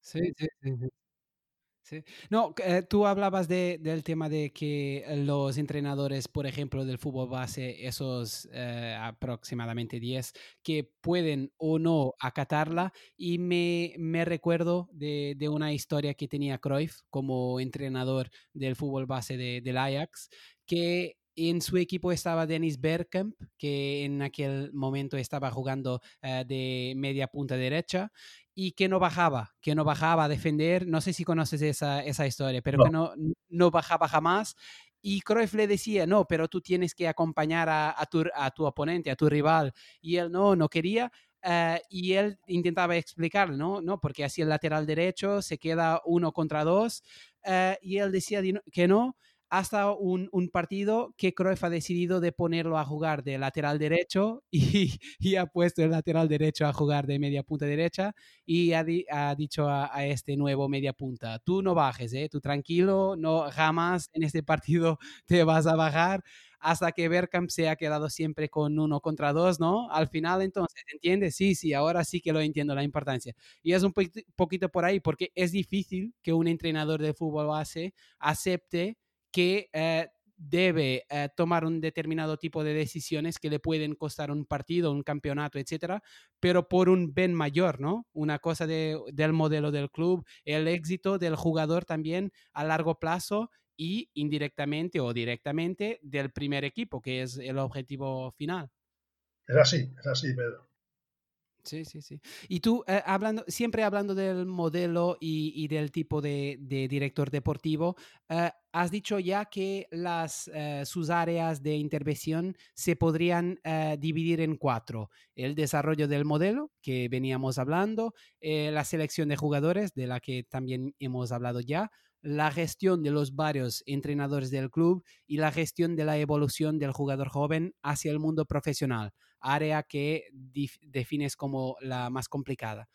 Sí, sí, sí, No, eh, tú hablabas de, del tema de que los entrenadores, por ejemplo, del fútbol base, esos eh, aproximadamente 10, que pueden o no acatarla, y me, recuerdo de, de, una historia que tenía Cruyff como entrenador del fútbol base de, del Ajax, que en su equipo estaba Dennis Bergkamp, que en aquel momento estaba jugando eh, de media punta derecha y que no bajaba, que no bajaba a defender. No sé si conoces esa, esa historia, pero que no, no bajaba jamás. Y Cruyff le decía, no, pero tú tienes que acompañar a, a, tu, a tu oponente, a tu rival. Y él no, no quería. Eh, y él intentaba explicarle, ¿no? no, porque así el lateral derecho se queda uno contra dos. Eh, y él decía que no hasta un, un, partido que Cruyff ha decidido de ponerlo a jugar de lateral derecho [laughs] y, y ha puesto el lateral derecho a jugar de media punta derecha y ha, ha dicho a, este nuevo media punta, tú no bajes, ¿eh? tú tranquilo, no jamás en este partido [laughs] te vas a bajar hasta que Bergkamp se ha quedado siempre con uno contra dos, ¿no? Al final, entonces, ¿entiendes? Sí, sí, ahora sí que lo entiendo la importancia. Y es un poquito por ahí, porque es difícil que un entrenador de fútbol base acepte que eh, debe eh, tomar un determinado tipo de decisiones que le pueden costar un partido, un campeonato, etcétera, pero por un bien mayor, ¿no? Una cosa de, del modelo del club, el éxito del jugador también a largo plazo y indirectamente o directamente del primer equipo, que es el objetivo final. Es así, es así, Pedro. Sí, sí, sí. Y tú, eh, hablando, siempre hablando del modelo y, del tipo de, director deportivo, eh, has dicho ya que las, eh, sus áreas de intervención se podrían dividir en cuatro. El desarrollo del modelo, que veníamos hablando, la selección de jugadores, de la que también hemos hablado ya, la gestión de los varios entrenadores del club y la gestión de la evolución del jugador joven hacia el mundo profesional, área que defines como la más complicada.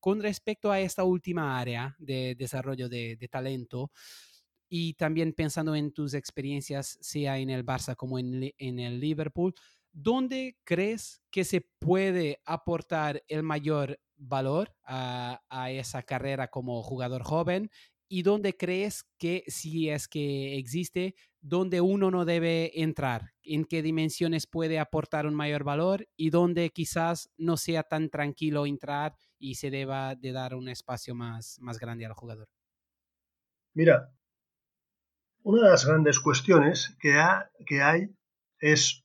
Con respecto a esta última área de desarrollo de, talento, y también pensando en tus experiencias, sea en el Barça como en, en, el Liverpool, ¿dónde crees que se puede aportar el mayor valor a, a, esa carrera como jugador joven y dónde crees que, si es que existe, dónde uno no debe entrar, en qué dimensiones puede aportar un mayor valor y dónde quizás no sea tan tranquilo entrar y se deba de dar un espacio más, más grande al jugador. Mira, una de las grandes cuestiones que, que hay es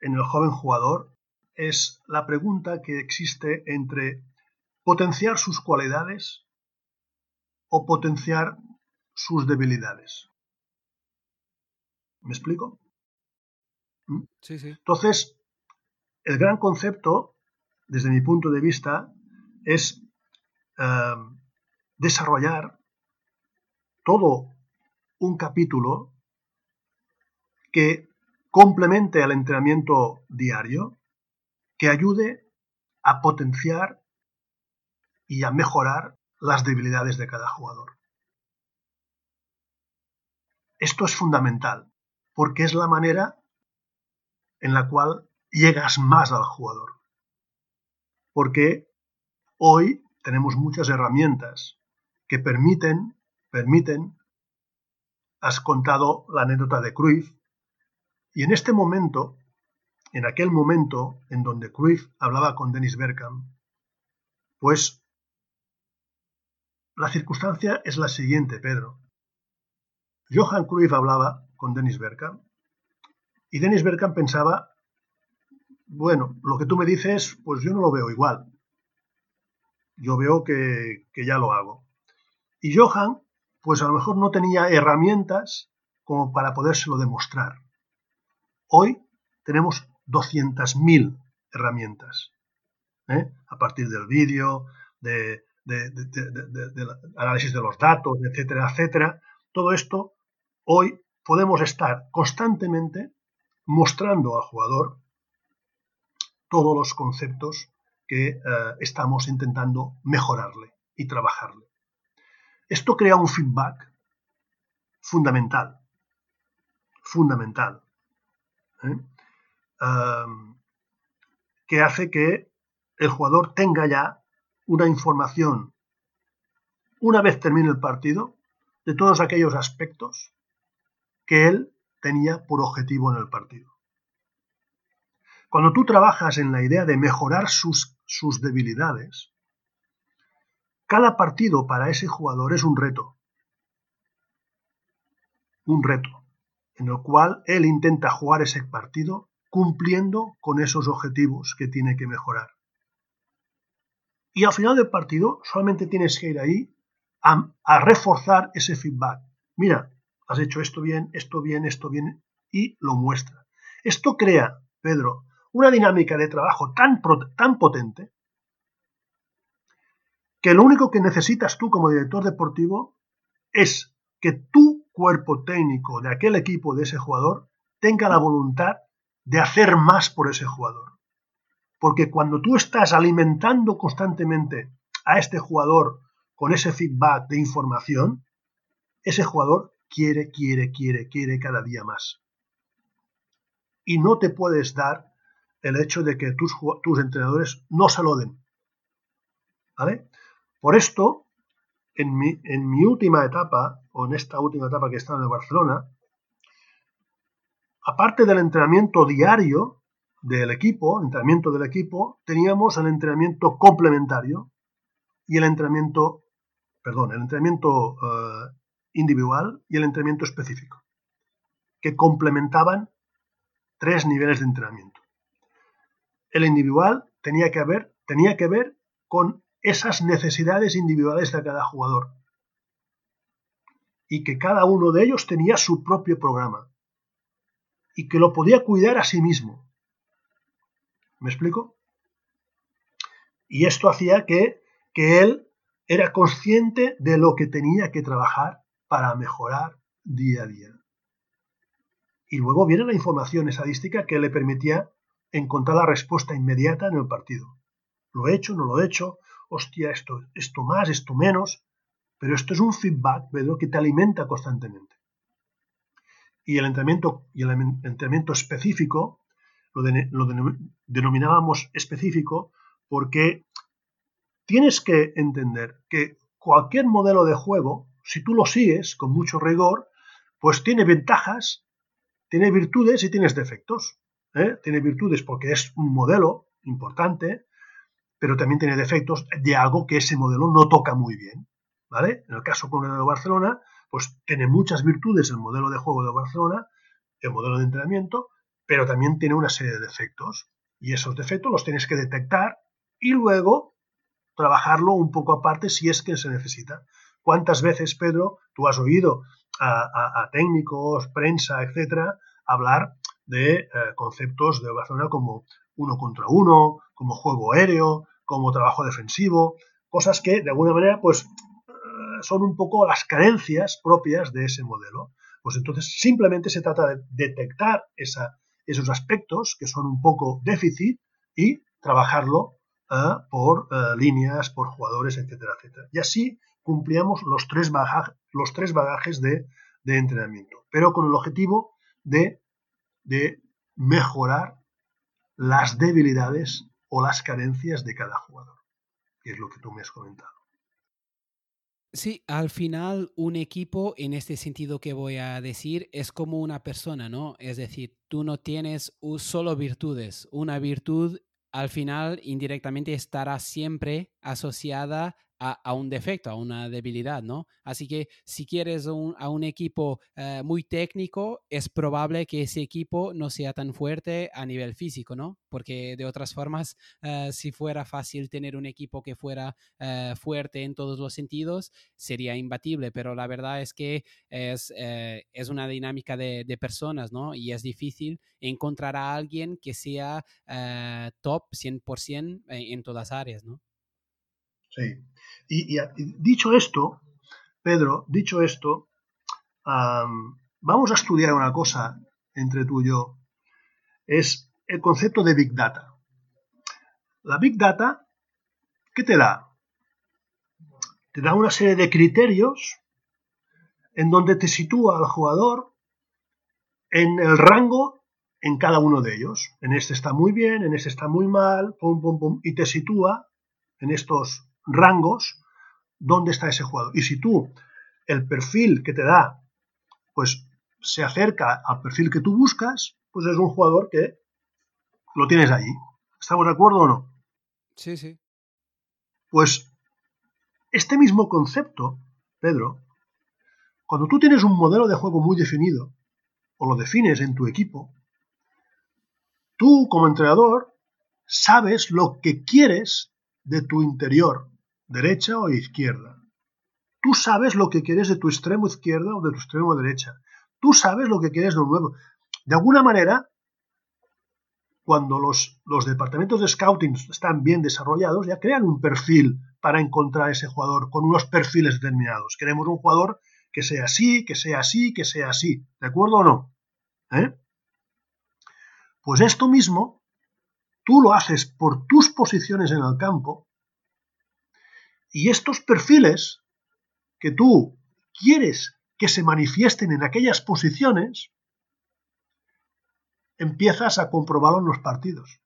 en el joven jugador es la pregunta que existe entre potenciar sus cualidades o potenciar sus debilidades. ¿Me explico? Sí, sí. Entonces, el gran concepto, desde mi punto de vista, es eh, desarrollar todo un capítulo que complemente al entrenamiento diario, que ayude a potenciar y a mejorar las debilidades de cada jugador. Esto es fundamental, porque es la manera en la cual llegas más al jugador. Porque hoy tenemos muchas herramientas que permiten, permiten, has contado la anécdota de Cruyff, y en este momento, en aquel momento en donde Cruyff hablaba con Dennis Bergkamp, pues la circunstancia es la siguiente, Pedro. Johan Cruyff hablaba con Dennis Bergkamp y Dennis Bergkamp pensaba, bueno, lo que tú me dices, pues yo no lo veo igual. Yo veo que, que ya lo hago. Y Johan, pues a lo mejor no tenía herramientas como para podérselo demostrar. Hoy tenemos 200.000 herramientas. ¿eh? A partir del vídeo, de, de, análisis de los datos, etcétera, etcétera. Todo esto, hoy podemos estar constantemente mostrando al jugador todos los conceptos que eh, estamos intentando mejorarle y trabajarle. Esto crea un feedback fundamental, fundamental, ¿eh? que hace que el jugador tenga ya una información una vez termine el partido de todos aquellos aspectos que él tenía por objetivo en el partido. Cuando tú trabajas en la idea de mejorar sus, debilidades, cada partido para ese jugador es un reto. Un reto en el cual él intenta jugar ese partido cumpliendo con esos objetivos que tiene que mejorar. Y al final del partido solamente tienes que ir ahí a, reforzar ese feedback. Mira, has hecho esto bien, esto bien, esto bien, y lo muestra. Esto crea, Pedro, una dinámica de trabajo tan, tan potente que lo único que necesitas tú como director deportivo es que tu cuerpo técnico de aquel equipo, de ese jugador, tenga la voluntad de hacer más por ese jugador. Porque cuando tú estás alimentando constantemente a este jugador con ese feedback de información, ese jugador quiere, quiere, quiere, quiere cada día más. Y no te puedes dar el hecho de que tus, tus entrenadores no se lo den. ¿Vale? Por esto, en mi, en mi última etapa, o en esta última etapa que he estado en Barcelona, aparte del entrenamiento diario, del equipo, entrenamiento del equipo, teníamos el entrenamiento complementario y el entrenamiento, perdón, el entrenamiento eh, individual y el entrenamiento específico, que complementaban tres niveles de entrenamiento. El individual tenía que, haber, tenía que ver con esas necesidades individuales de cada jugador y que cada uno de ellos tenía su propio programa y que lo podía cuidar a sí mismo ¿Me explico? Y esto hacía que, que él era consciente de lo que tenía que trabajar para mejorar día a día. Y luego viene la información estadística que le permitía encontrar la respuesta inmediata en el partido. Lo he hecho, no lo he hecho, hostia, esto, esto más, esto menos, pero esto es un feedback, que te alimenta constantemente. Y el entrenamiento, y el entrenamiento específico lo denominábamos específico porque tienes que entender que cualquier modelo de juego, si tú lo sigues con mucho rigor, pues tiene ventajas, tiene virtudes y tienes defectos. ¿eh? Tiene virtudes porque es un modelo importante, pero también tiene defectos de algo que ese modelo no toca muy bien. ¿vale? En el caso con el de Barcelona, pues tiene muchas virtudes el modelo de juego de Barcelona, el modelo de entrenamiento, pero también tiene una serie de defectos. Y esos defectos los tienes que detectar y luego trabajarlo un poco aparte si es que se necesita. ¿Cuántas veces, Pedro, tú has oído a, técnicos, prensa, etcétera, hablar de eh, conceptos de Barcelona como uno contra uno, como juego aéreo, como trabajo defensivo, cosas que de alguna manera pues eh, son un poco las carencias propias de ese modelo. Pues entonces simplemente se trata de detectar esos aspectos que son un poco déficit y trabajarlo eh, por líneas, por jugadores, etcétera, etcétera. Y así cumplíamos los tres, los tres bagajes de, entrenamiento, pero con el objetivo de, de mejorar las debilidades o las carencias de cada jugador, que es lo que tú me has comentado. Sí, al final un equipo, en este sentido que voy a decir, es como una persona, ¿no? Es decir, tú no tienes solo virtudes. Una virtud al final indirectamente estará siempre asociada a, un defecto, a una debilidad, ¿no? Así que si quieres a un equipo eh, muy técnico, es probable que ese equipo no sea tan fuerte a nivel físico, ¿no? Porque de otras formas, eh, si fuera fácil tener un equipo que fuera eh, fuerte en todos los sentidos, sería imbatible, pero la verdad es que es, es una dinámica de, de, personas, ¿no? Y es difícil encontrar a alguien que sea top 100% en todas áreas, ¿no? Sí. Y, dicho esto, Pedro, dicho esto, vamos a estudiar una cosa entre tú y yo. Es el concepto de Big Data. La Big Data, ¿qué te da? Te da una serie de criterios en donde te sitúa al jugador en el rango en cada uno de ellos. En este está muy bien, en este está muy mal, pum, pum, pum, y te sitúa en estos rangos dónde está ese jugador. Y si tú, el perfil que te da, pues se acerca al perfil que tú buscas, pues es un jugador que lo tienes allí. ¿Estamos de acuerdo o no? Sí, sí. Pues este mismo concepto, Pedro, cuando tú tienes un modelo de juego muy definido, o lo defines en tu equipo, tú como entrenador sabes lo que quieres de tu interior, derecha o izquierda. Tú sabes lo que quieres de tu extremo izquierda o de tu extremo derecha. Tú sabes lo que quieres de un nuevo. De alguna manera, cuando los, los departamentos de scouting están bien desarrollados, ya crean un perfil para encontrar ese jugador con unos perfiles determinados. Queremos un jugador que sea así, que sea así, que sea así. ¿De acuerdo o no? ¿Eh? Pues esto mismo, tú lo haces por tus posiciones en el campo y estos perfiles que tú quieres que se manifiesten en aquellas posiciones, empiezas a comprobarlo en los partidos.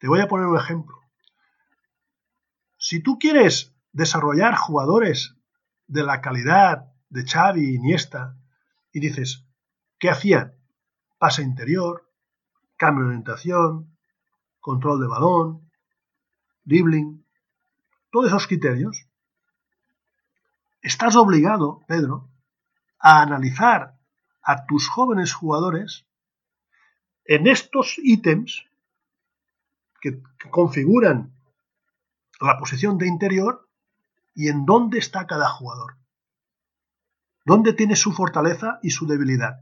Te voy a poner un ejemplo. Si tú quieres desarrollar jugadores de la calidad de Xavi y Iniesta y dices, ¿qué hacían? Pase interior, cambio de orientación, control de balón, dribbling, todos esos criterios, estás obligado, Pedro, a analizar a tus jóvenes jugadores en estos ítems que, configuran la posición de interior y en dónde está cada jugador. Dónde tiene su fortaleza y su debilidad.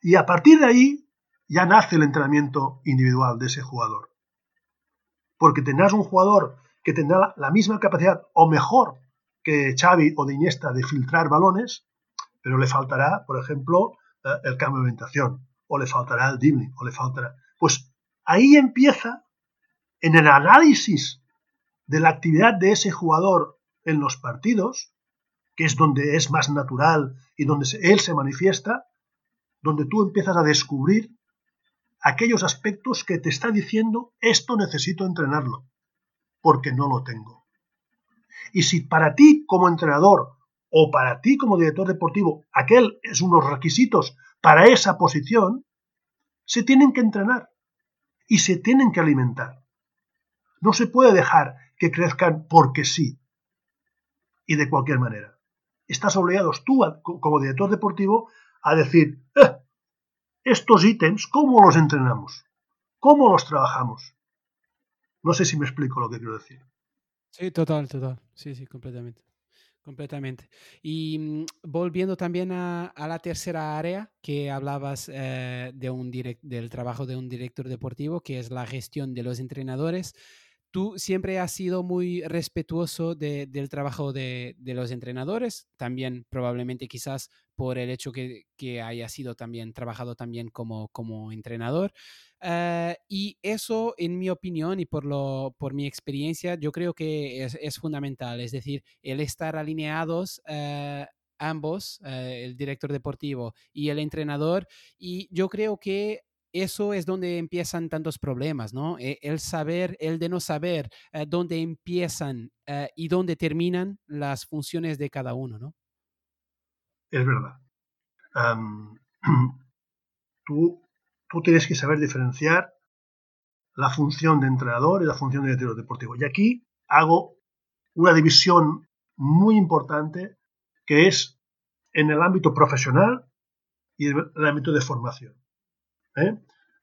Y a partir de ahí ya nace el entrenamiento individual de ese jugador. Porque tendrás un jugador que tendrá la misma capacidad o mejor que Xavi o de Iniesta de filtrar balones, pero le faltará, por ejemplo, eh, el cambio de orientación, o le faltará el dribbling, o le faltará. Pues ahí empieza, en el análisis de la actividad de ese jugador en los partidos, que es donde es más natural y donde él se manifiesta, donde tú empiezas a descubrir aquellos aspectos que te está diciendo esto necesito entrenarlo, porque no lo tengo. Y si para ti como entrenador o para ti como director deportivo aquel es unos requisitos para esa posición, se tienen que entrenar y se tienen que alimentar. No se puede dejar que crezcan porque sí y de cualquier manera. Estás obligado tú como director deportivo a decir, eh, estos ítems, ¿cómo los entrenamos? ¿Cómo los trabajamos? No sé si me explico lo que quiero decir. Sí, total, total. Sí, sí, completamente. Completamente. Y mm, volviendo también a, la tercera área que hablabas eh, de un del trabajo de un director deportivo, que es la gestión de los entrenadores tú siempre has sido muy respetuoso del trabajo de, los entrenadores, también probablemente quizás por el hecho que, que haya sido también trabajado también como, como entrenador. Eh, y eso, en mi opinión y por, lo, por mi experiencia, yo creo que es, fundamental. Es decir, el estar alineados eh, ambos, eh, el director deportivo y el entrenador. Y yo creo que eso es donde empiezan tantos problemas, ¿no? E, el saber, el de no saber eh, dónde empiezan eh, y dónde terminan las funciones de cada uno, ¿no? Es verdad. [clears throat] tú, tú tienes que saber diferenciar la función de entrenador y la función de director deportivo. Y aquí hago una división muy importante que es en el ámbito profesional y en el ámbito de formación. ¿Eh?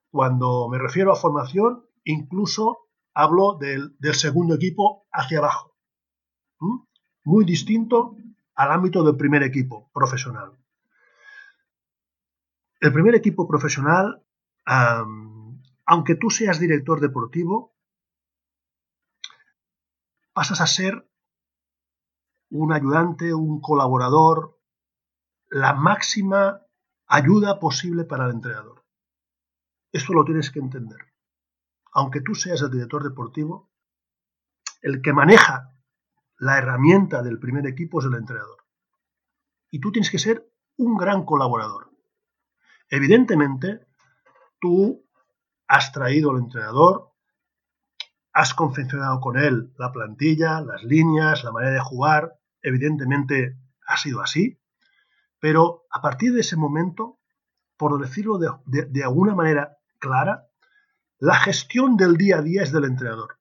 Cuando me refiero a formación, incluso hablo del, segundo equipo hacia abajo. Muy distinto al ámbito del primer equipo profesional. El primer equipo profesional, aunque tú seas director deportivo, pasas a ser un ayudante, un colaborador, la máxima ayuda posible para el entrenador. Esto lo tienes que entender. Aunque tú seas el director deportivo, el que maneja la herramienta del primer equipo es el entrenador. Y tú tienes que ser un gran colaborador. Evidentemente, tú has traído al entrenador, has confeccionado con él la plantilla, las líneas, la manera de jugar. Evidentemente ha sido así. Pero a partir de ese momento, por decirlo de, alguna manera clara, la gestión del día a día es del entrenador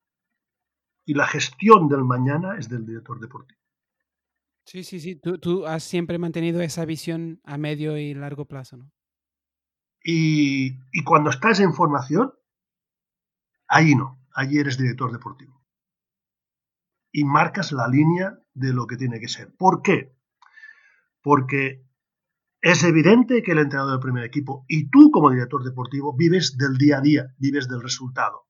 y la gestión del mañana es del director deportivo. Sí, sí, sí, tú, has siempre mantenido esa visión a medio y largo plazo, ¿no? Y, y cuando estás en formación, ahí no, allí eres director deportivo. Y marcas la línea de lo que tiene que ser. ¿Por qué? Porque es evidente que el entrenador del primer equipo y tú como director deportivo vives del día a día, vives del resultado,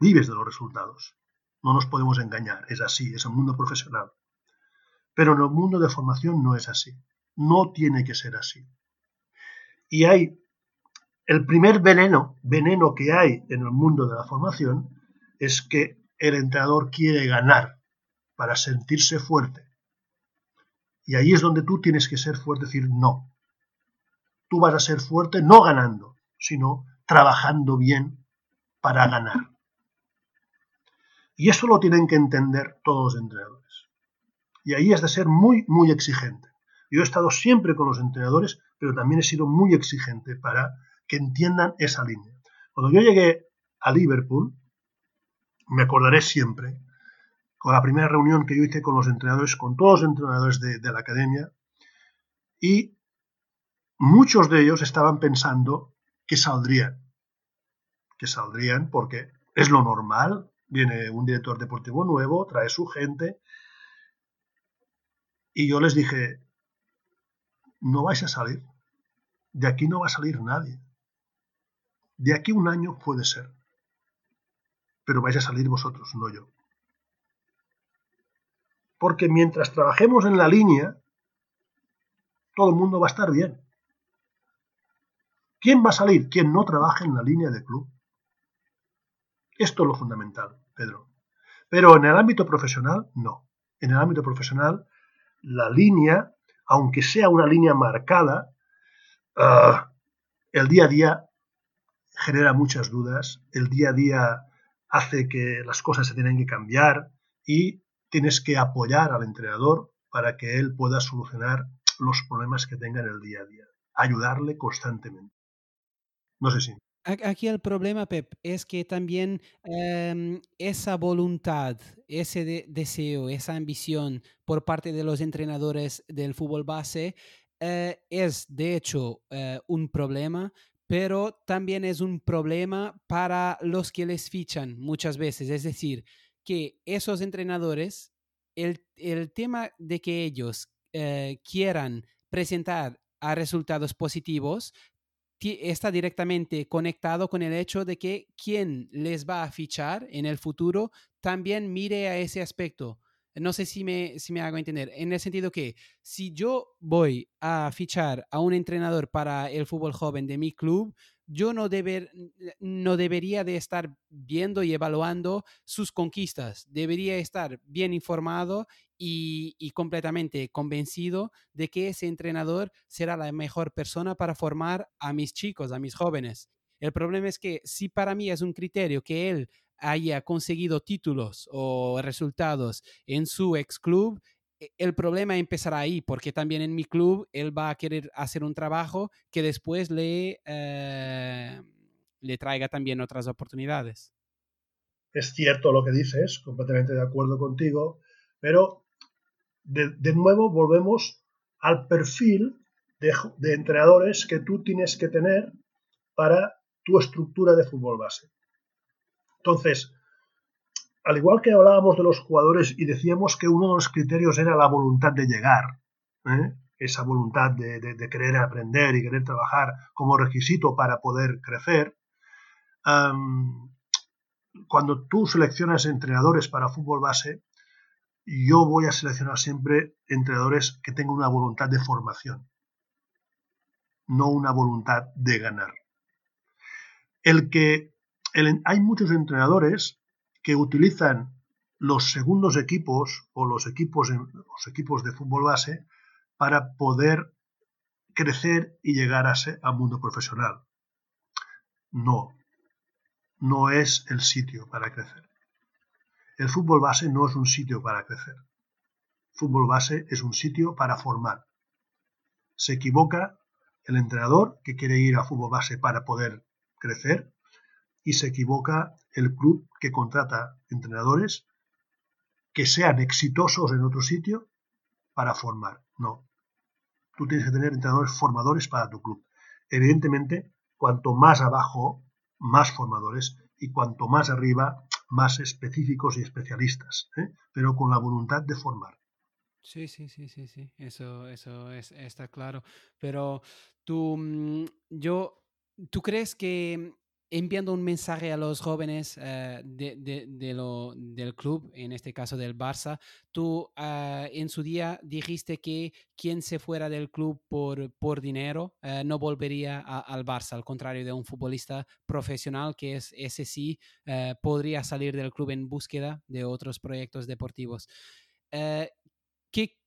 vives de los resultados. No nos podemos engañar, es así, es un mundo profesional. Pero en el mundo de formación no es así, no tiene que ser así. Y hay el primer veneno, veneno que hay en el mundo de la formación, es que el entrenador quiere ganar para sentirse fuerte y ahí es donde tú tienes que ser fuerte, decir no. Tú vas a ser fuerte no ganando, sino trabajando bien para ganar. Y eso lo tienen que entender todos los entrenadores. Y ahí es de ser muy, muy exigente. Yo he estado siempre con los entrenadores, pero también he sido muy exigente para que entiendan esa línea. Cuando yo llegué a Liverpool, me acordaré siempre con la primera reunión que yo hice con los entrenadores, con todos los entrenadores de, la academia, y muchos de ellos estaban pensando que saldrían, que saldrían porque es lo normal, viene un director deportivo nuevo, trae su gente, y yo les dije, no vais a salir, de aquí no va a salir nadie, de aquí un año puede ser, pero vais a salir vosotros, no yo Porque mientras trabajemos en la línea, todo el mundo va a estar bien. ¿Quién va a salir? Quien no trabaje en la línea de club. Esto es lo fundamental, Pedro. Pero en el ámbito profesional, no. En el ámbito profesional, la línea, aunque sea una línea marcada, ah, el día a día genera muchas dudas, el día a día hace que las cosas se tienen que cambiar y tienes que apoyar al entrenador para que él pueda solucionar los problemas que tenga en el día a día, ayudarle constantemente. No sé si. Aquí el problema, Pep, es que también em, esa voluntad, ese deseo, esa ambición por parte de los entrenadores del fútbol base eh, es de hecho eh, un problema, pero también es un problema para los que les fichan muchas veces. Es decir, que esos entrenadores, el, el tema de que ellos eh, quieran presentar a resultados positivos está directamente conectado con el hecho de que quien les va a fichar en el futuro también mire a ese aspecto. No sé si me, si me hago entender, en el sentido que si yo voy a fichar a un entrenador para el fútbol joven de mi club, yo no, deber, no debería de estar viendo y evaluando sus conquistas, debería estar bien informado y, y, completamente convencido de que ese entrenador será la mejor persona para formar a mis chicos, a mis jóvenes. El problema es que si para mí es un criterio que él haya conseguido títulos o resultados en su ex club, el problema empezará ahí, porque también en mi club él va a querer hacer un trabajo que después le, eh, le traiga también otras oportunidades. Es cierto lo que dices, completamente de acuerdo contigo, pero de, nuevo volvemos al perfil de, de entrenadores que tú tienes que tener para tu estructura de fútbol base. Entonces, al igual que hablábamos de los jugadores y decíamos que uno de los criterios era la voluntad de llegar, ¿eh? esa voluntad de, querer aprender y querer trabajar como requisito para poder crecer, cuando tú seleccionas entrenadores para fútbol base, yo voy a seleccionar siempre entrenadores que tengan una voluntad de formación, no una voluntad de ganar. El que hay muchos entrenadores que utilizan los segundos equipos o los equipos, los equipos de fútbol base para poder crecer y llegar a al mundo profesional. No, no es el sitio para crecer. El fútbol base no es un sitio para crecer. Fútbol base es un sitio para formar. Se equivoca el entrenador que quiere ir a fútbol base para poder crecer y se equivoca el club que contrata entrenadores que sean exitosos en otro sitio para formar. No. Tú tienes que tener entrenadores formadores para tu club. Evidentemente, cuanto más abajo, más formadores y cuanto más arriba, más específicos y especialistas, ¿eh? pero con la voluntad de formar. Sí, sí, sí, sí, sí, eso, eso está claro. Pero tú, mm, yo, ¿tú crees que enviando un mensaje a los jóvenes eh, de, lo, del club, en este caso del Barça. Tú ah, en su día dijiste que quien se fuera del club por, por dinero eh, no volvería al Barça, al contrario de un futbolista profesional que es ese sí eh, podría salir del club en búsqueda de otros proyectos deportivos. ¿qué,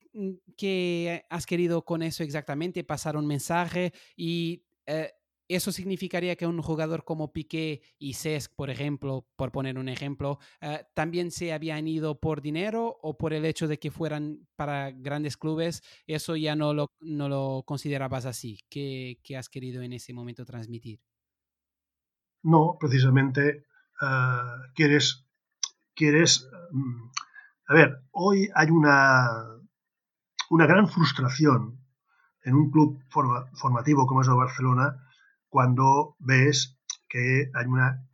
¿Qué has querido con eso exactamente? Pasar un mensaje y eso significaría que un jugador como Piqué y Cesc, por ejemplo, por poner un ejemplo, eh, también se habían ido por dinero o por el hecho de que fueran para grandes clubes, eso ya no lo, no lo considerabas así. ¿Qué, has querido en ese momento transmitir? No, precisamente ah, quieres, quieres, mm, a ver, hoy hay una, una gran frustración en un club formativo como es el Barcelona, cuando ves que hay una,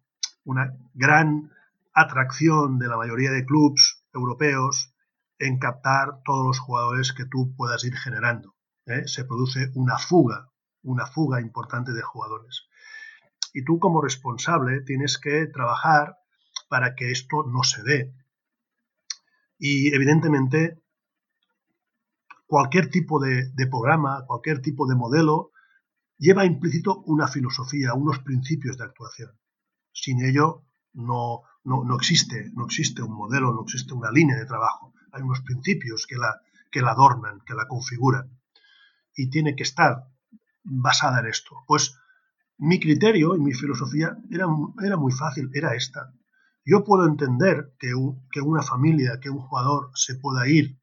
una gran atracción de la mayoría de clubes europeos en captar todos los jugadores que tú puedas ir generando. ¿eh? Se produce una fuga, una fuga importante de jugadores. Y tú como responsable tienes que trabajar para que esto no se dé. Y evidentemente cualquier tipo de, programa, cualquier tipo de modelo, lleva implícito una filosofía, unos principios de actuación. Sin ello no, no, existe, no existe un modelo, no existe una línea de trabajo. Hay unos principios que la, que la adornan, que la configuran. Y tiene que estar basada en esto. Pues mi criterio y mi filosofía era, era muy fácil, era esta. Yo puedo entender que, que, una familia, que un jugador se pueda ir,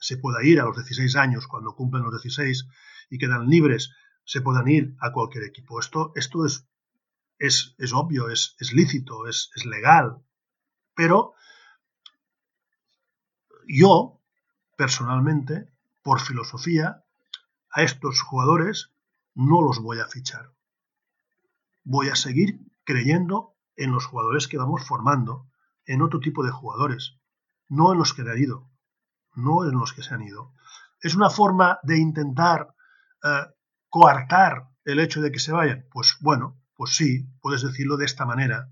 se pueda ir a los 16 años, cuando cumplen los 16 y quedan libres, se puedan ir a cualquier equipo. Esto, esto es, es, es obvio, es, es lícito, es, es legal. Pero yo, personalmente, por filosofía, a estos jugadores no los voy a fichar. Voy a seguir creyendo en los jugadores que vamos formando, en otro tipo de jugadores, no en los que han ido, no en los que se han ido. Es una forma de intentar eh, coartar el hecho de que se vayan. Pues bueno, pues sí, puedes decirlo de esta manera.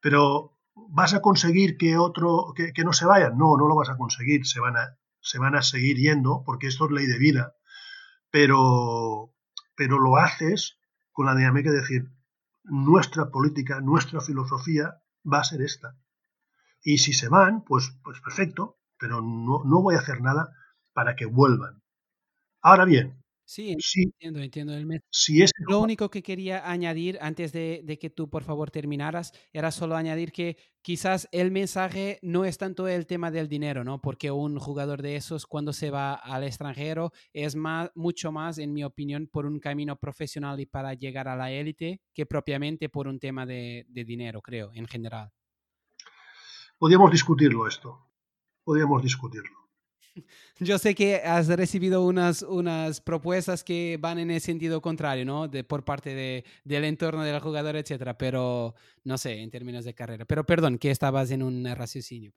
Pero ¿vas a conseguir que otro, que, no se vayan? No, no lo vas a conseguir. Se van a, se van a seguir yendo porque esto es ley de vida. Pero, pero lo haces con la dinámica de decir, nuestra política, nuestra filosofía va a ser esta. Y si se van, pues, pues perfecto, pero no, no voy a hacer nada para que vuelvan. Ahora bien, Sí, entiendo, entiendo el es Lo único que quería añadir antes de, de, que tú por favor terminaras era solo añadir que quizás el mensaje no es tanto el tema del dinero, ¿no? Porque un jugador de esos cuando se va al extranjero es más, mucho más, en mi opinión, por un camino profesional y para llegar a la élite que propiamente por un tema de, de dinero, creo, en general. Podríamos discutirlo esto. Podríamos discutirlo. [laughs] Yo sé que has recibido unas, unas propuestas que van en el sentido contrario, ¿no? De, por parte de, del entorno del jugador, etcétera, pero no sé, en términos de carrera. Pero perdón, que estabas en un raciocinio.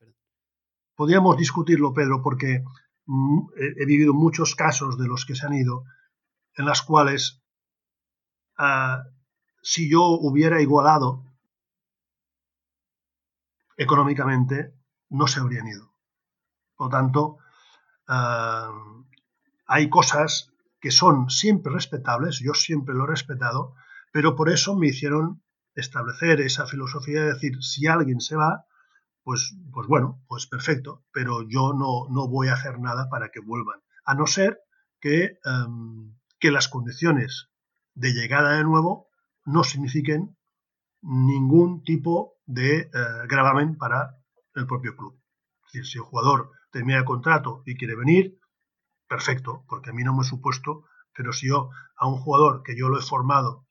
Podríamos discutirlo, Pedro, porque mm, he, vivido muchos casos de los que se han ido en las cuales ah, si yo hubiera igualado económicamente, no se habrían ido. Por lo tanto, hay cosas que son siempre respetables, yo siempre lo he respetado, pero por eso me hicieron establecer esa filosofía de decir, si alguien se va, pues, pues bueno, pues perfecto, pero yo no, no voy a hacer nada para que vuelvan, a no ser que, em, que las condiciones de llegada de nuevo no signifiquen ningún tipo de eh, gravamen para el propio club. Es decir, si el jugador termina el contrato y quiere venir, perfecto, porque a mí no me he supuesto, pero si yo a un jugador que yo lo he formado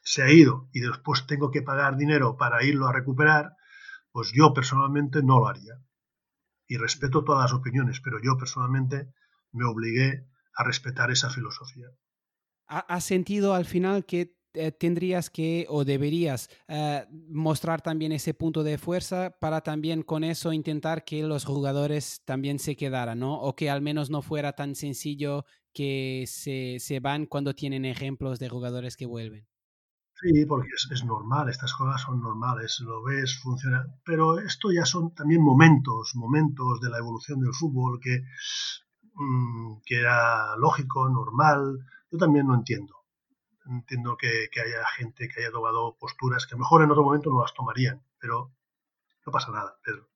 se ha ido y después tengo que pagar dinero para irlo a recuperar, pues yo personalmente no lo haría. Y respeto todas las opiniones, pero yo personalmente me obligué a respetar esa filosofía. ¿Has sentido al final que tendrías que o deberías eh, mostrar también ese punto de fuerza para también con eso intentar que los jugadores también se quedaran, ¿no? O que al menos no fuera tan sencillo que se, se van cuando tienen ejemplos de jugadores que vuelven. Sí, porque es, normal, estas cosas son normales, lo ves, funciona, pero esto ya son también momentos, momentos de la evolución del fútbol que, mm, que era lógico, normal, yo también lo entiendo entiendo que, haya gente que haya tomado posturas que mejor en otro momento no las tomarían, pero no pasa nada, Pedro.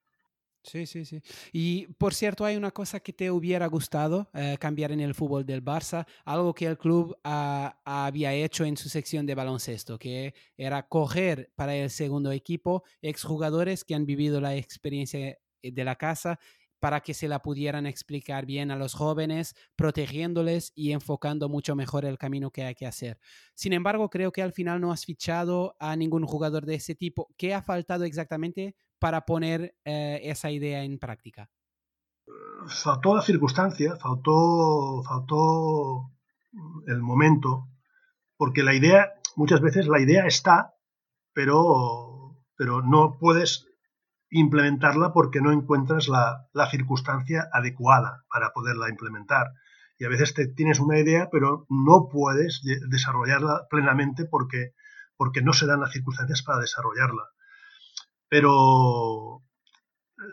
Sí, sí, sí. Y por cierto, hay una cosa que te hubiera gustado eh, cambiar en el fútbol del Barça, algo que el club había hecho en su sección de baloncesto, que era coger para el segundo equipo exjugadores que han vivido la experiencia de la casa para que se la pudieran explicar bien a los jóvenes, protegiéndoles y enfocando mucho mejor el camino que hay que hacer. Sin embargo, creo que al final no has fichado a ningún jugador de ese tipo. ¿Qué ha faltado exactamente para poner eh, esa idea en práctica? Faltó la circunstancia, faltó, faltó el momento, porque la idea, muchas veces la idea está, pero, pero no puedes implementarla porque no encuentras la, circunstancia adecuada para poderla implementar. Y a veces te, tienes una idea, pero no puedes desarrollarla plenamente porque, porque no se dan las circunstancias para desarrollarla. Pero,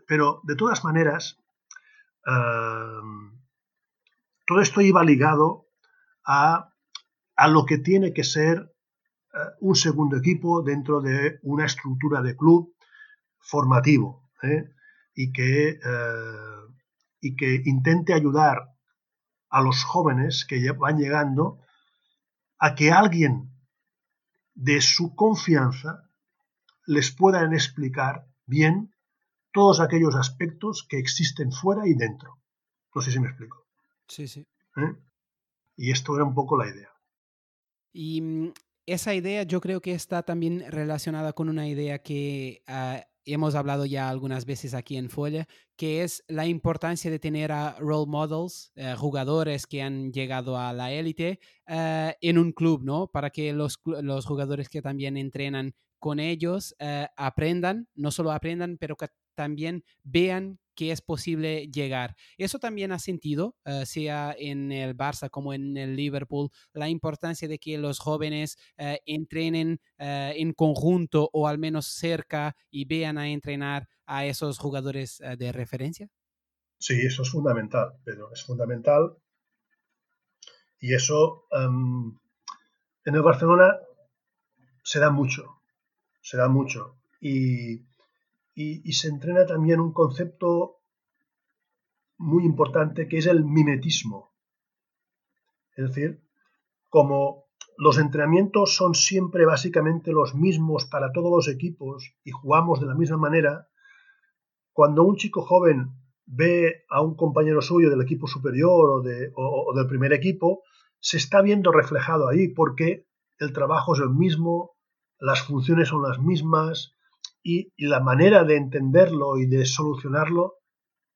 pero de todas maneras, eh, todo esto iba ligado a, a lo que tiene que ser eh, un segundo equipo dentro de una estructura de club formativo ¿eh? y, que, eh, y que intente ayudar a los jóvenes que van llegando a que alguien de su confianza les puedan explicar bien todos aquellos aspectos que existen fuera y dentro. No sé si me explico. Sí, sí. Y esto era un poco la idea. Y mm, esa idea yo creo que está también relacionada con una idea que ah, hemos hablado ya algunas veces aquí en Folia, que es la importancia de tener a role models, eh, jugadores que han llegado a la élite eh, en un club, ¿no? Para que los, los jugadores que también entrenan con ellos eh, aprendan, no solo aprendan, pero que también vean que es posible llegar. Eso también ha sentido, eh, sea en el Barça como en el Liverpool, la importancia de que los jóvenes eh, entrenen eh, en conjunto o al menos cerca y vean a entrenar a esos jugadores de referencia. Sí, eso es fundamental, pero es fundamental. Y eso em, en el Barcelona se da mucho, se da mucho. Y y, se entrena también un concepto muy importante que es el mimetismo. Es decir, como los entrenamientos son siempre básicamente los mismos para todos los equipos y jugamos de la misma manera, cuando un chico joven ve a un compañero suyo del equipo superior o, de, o, del primer equipo, se está viendo reflejado ahí porque el trabajo es el mismo, las funciones son las mismas, y, la manera de entenderlo y de solucionarlo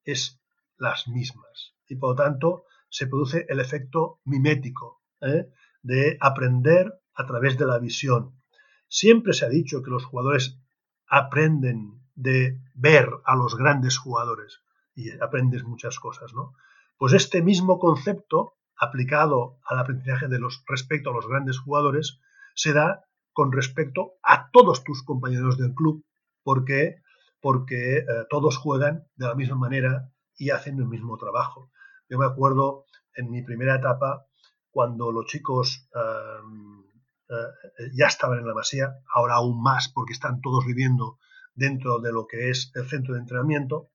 es las mismas. Y por lo tanto se produce el efecto mimético ¿eh? de aprender a través de la visión. Siempre se ha dicho que los jugadores aprenden de ver a los grandes jugadores y aprendes muchas cosas, ¿no? Pues este mismo concepto aplicado al aprendizaje de los respecto a los grandes jugadores se da con respecto a todos tus compañeros del club porque, porque eh, todos juegan de la misma manera y hacen el mismo trabajo. Yo me acuerdo en mi primera etapa, cuando los chicos eh, ya estaban en la masía, ahora aún más porque están todos viviendo dentro de lo que es el centro de entrenamiento,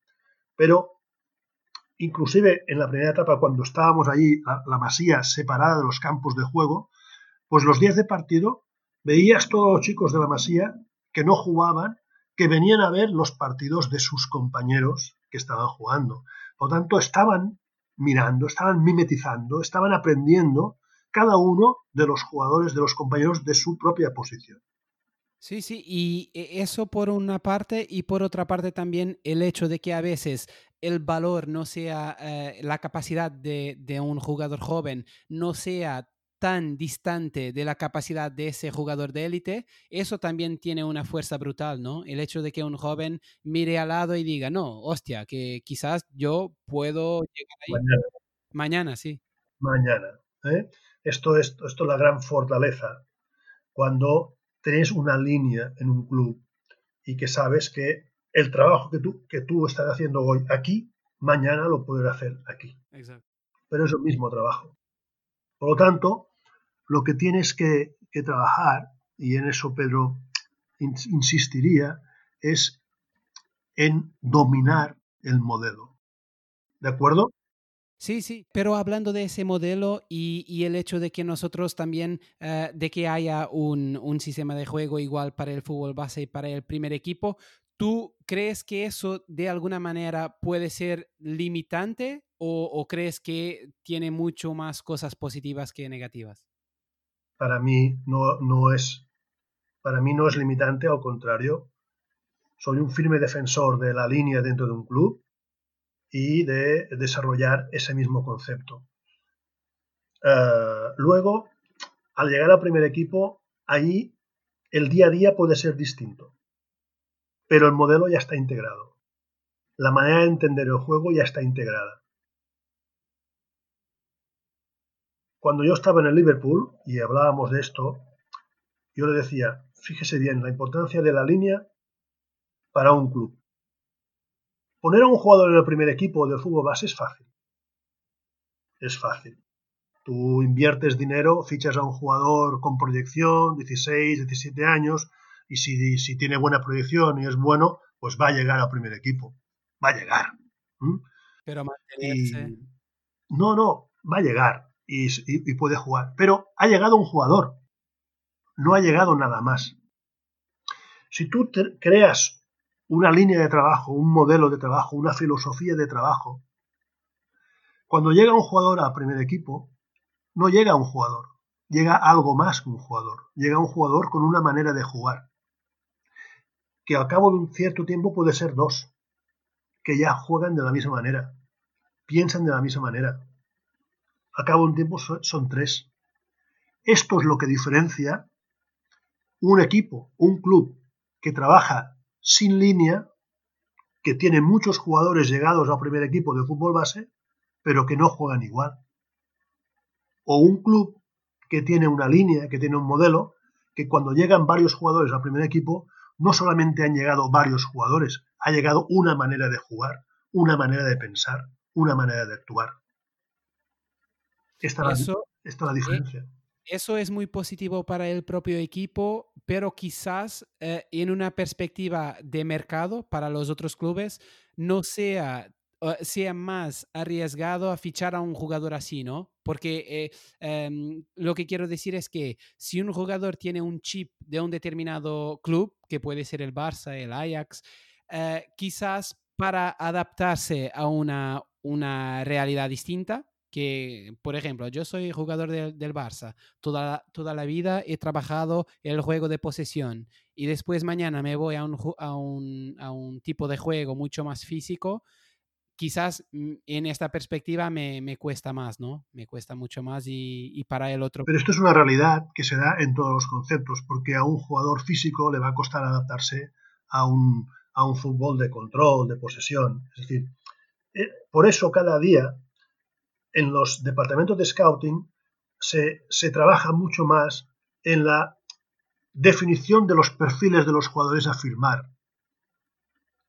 pero inclusive en la primera etapa, cuando estábamos allí, la, masía separada de los campos de juego, pues los días de partido veías todos los chicos de la masía que no jugaban que venían a ver los partidos de sus compañeros que estaban jugando. Por lo tanto, estaban mirando, estaban mimetizando, estaban aprendiendo cada uno de los jugadores, de los compañeros de su propia posición. Sí, sí, y e, eso por una parte y por otra parte también el hecho de que a veces el valor no sea, eh, la capacidad de, de, un jugador joven no sea tan distante de la capacidad de ese jugador de élite, eso también tiene una fuerza brutal, ¿no? El hecho de que un joven mire al lado y diga, no, hostia, que quizás yo puedo llegar ahí. Mañana. Mañana, sí. Mañana. ¿eh? Esto, es, esto es la gran fortaleza. Cuando tienes una línea en un club y que sabes que el trabajo que tú, que tú estás haciendo hoy aquí, mañana lo puedes hacer aquí. Exacto. Pero es el mismo trabajo. Por lo tanto, lo que tienes que, trabajar, y en eso Pedro insistiría, es en dominar el modelo. ¿De acuerdo? Sí, sí, pero hablando de ese modelo y, el hecho de que nosotros también, eh, de que haya un, sistema de juego igual para el fútbol base y para el primer equipo, ¿tú crees que eso de alguna manera puede ser limitante o crees que tiene mucho más cosas positivas que negativas? Para mí no, no es para mí no es limitante, al contrario, soy un firme defensor de la línea dentro de un club y de desarrollar ese mismo concepto. Eh, luego, al llegar al primer equipo, ahí el día a día puede ser distinto, pero el modelo ya está integrado. La manera de entender el juego ya está integrada. Cuando yo estaba en el Liverpool y hablábamos de esto, yo le decía, fíjese bien, la importancia de la línea para un club. Poner a un jugador en el primer equipo del fútbol base es fácil. es fácil. Tú inviertes dinero, fichas a un jugador con proyección, 16, 17 años, y si, si tiene buena proyección y es bueno, pues va a llegar al primer equipo. Va a llegar. Pero mantenerse. no, no, va a llegar y, puede jugar. Pero ha llegado un jugador. No ha llegado nada más. Si tú creas una línea de trabajo, un modelo de trabajo, una filosofía de trabajo, cuando llega un jugador al primer equipo, no llega un jugador, llega algo más que un jugador, llega un jugador con una manera de jugar, que al cabo de un cierto tiempo puede ser dos, que ya juegan de la misma manera, piensan de la misma manera. Al cabo un tiempo son tres. Esto es lo que diferencia un equipo, un club que trabaja sin línea, que tiene muchos jugadores llegados al primer equipo de fútbol base, pero que no juegan igual o un club que tiene una línea, que tiene un modelo, que cuando llegan varios jugadores al primer equipo, no solamente han llegado varios jugadores, ha llegado una manera de jugar, una manera de pensar, una manera de actuar. Esta, es la diferencia. Eso es muy positivo para el propio equipo, pero quizás eh, en una perspectiva de mercado para los otros clubes no sea sea más arriesgado a fichar a un jugador así, ¿no? Porque eh, em, lo que quiero decir es que si un jugador tiene un chip de un determinado club, que puede ser el Barça, el Ajax, eh, quizás para adaptarse a una, una realidad distinta, que, por ejemplo, yo soy jugador del Barça, toda, toda la vida he trabajado el juego de posesión y después mañana me voy a un, a un, a un tipo de juego mucho más físico, quizás mm, en esta perspectiva me, me, cuesta más, ¿no? Me cuesta mucho más y, para el otro. Pero esto es una realidad que se da en todos los conceptos, porque a un jugador físico le va a costar adaptarse a un, a un fútbol de control, de posesión. Es decir, eh, por eso cada día en los departamentos de scouting se, se trabaja mucho más en la definición de los perfiles de los jugadores a firmar.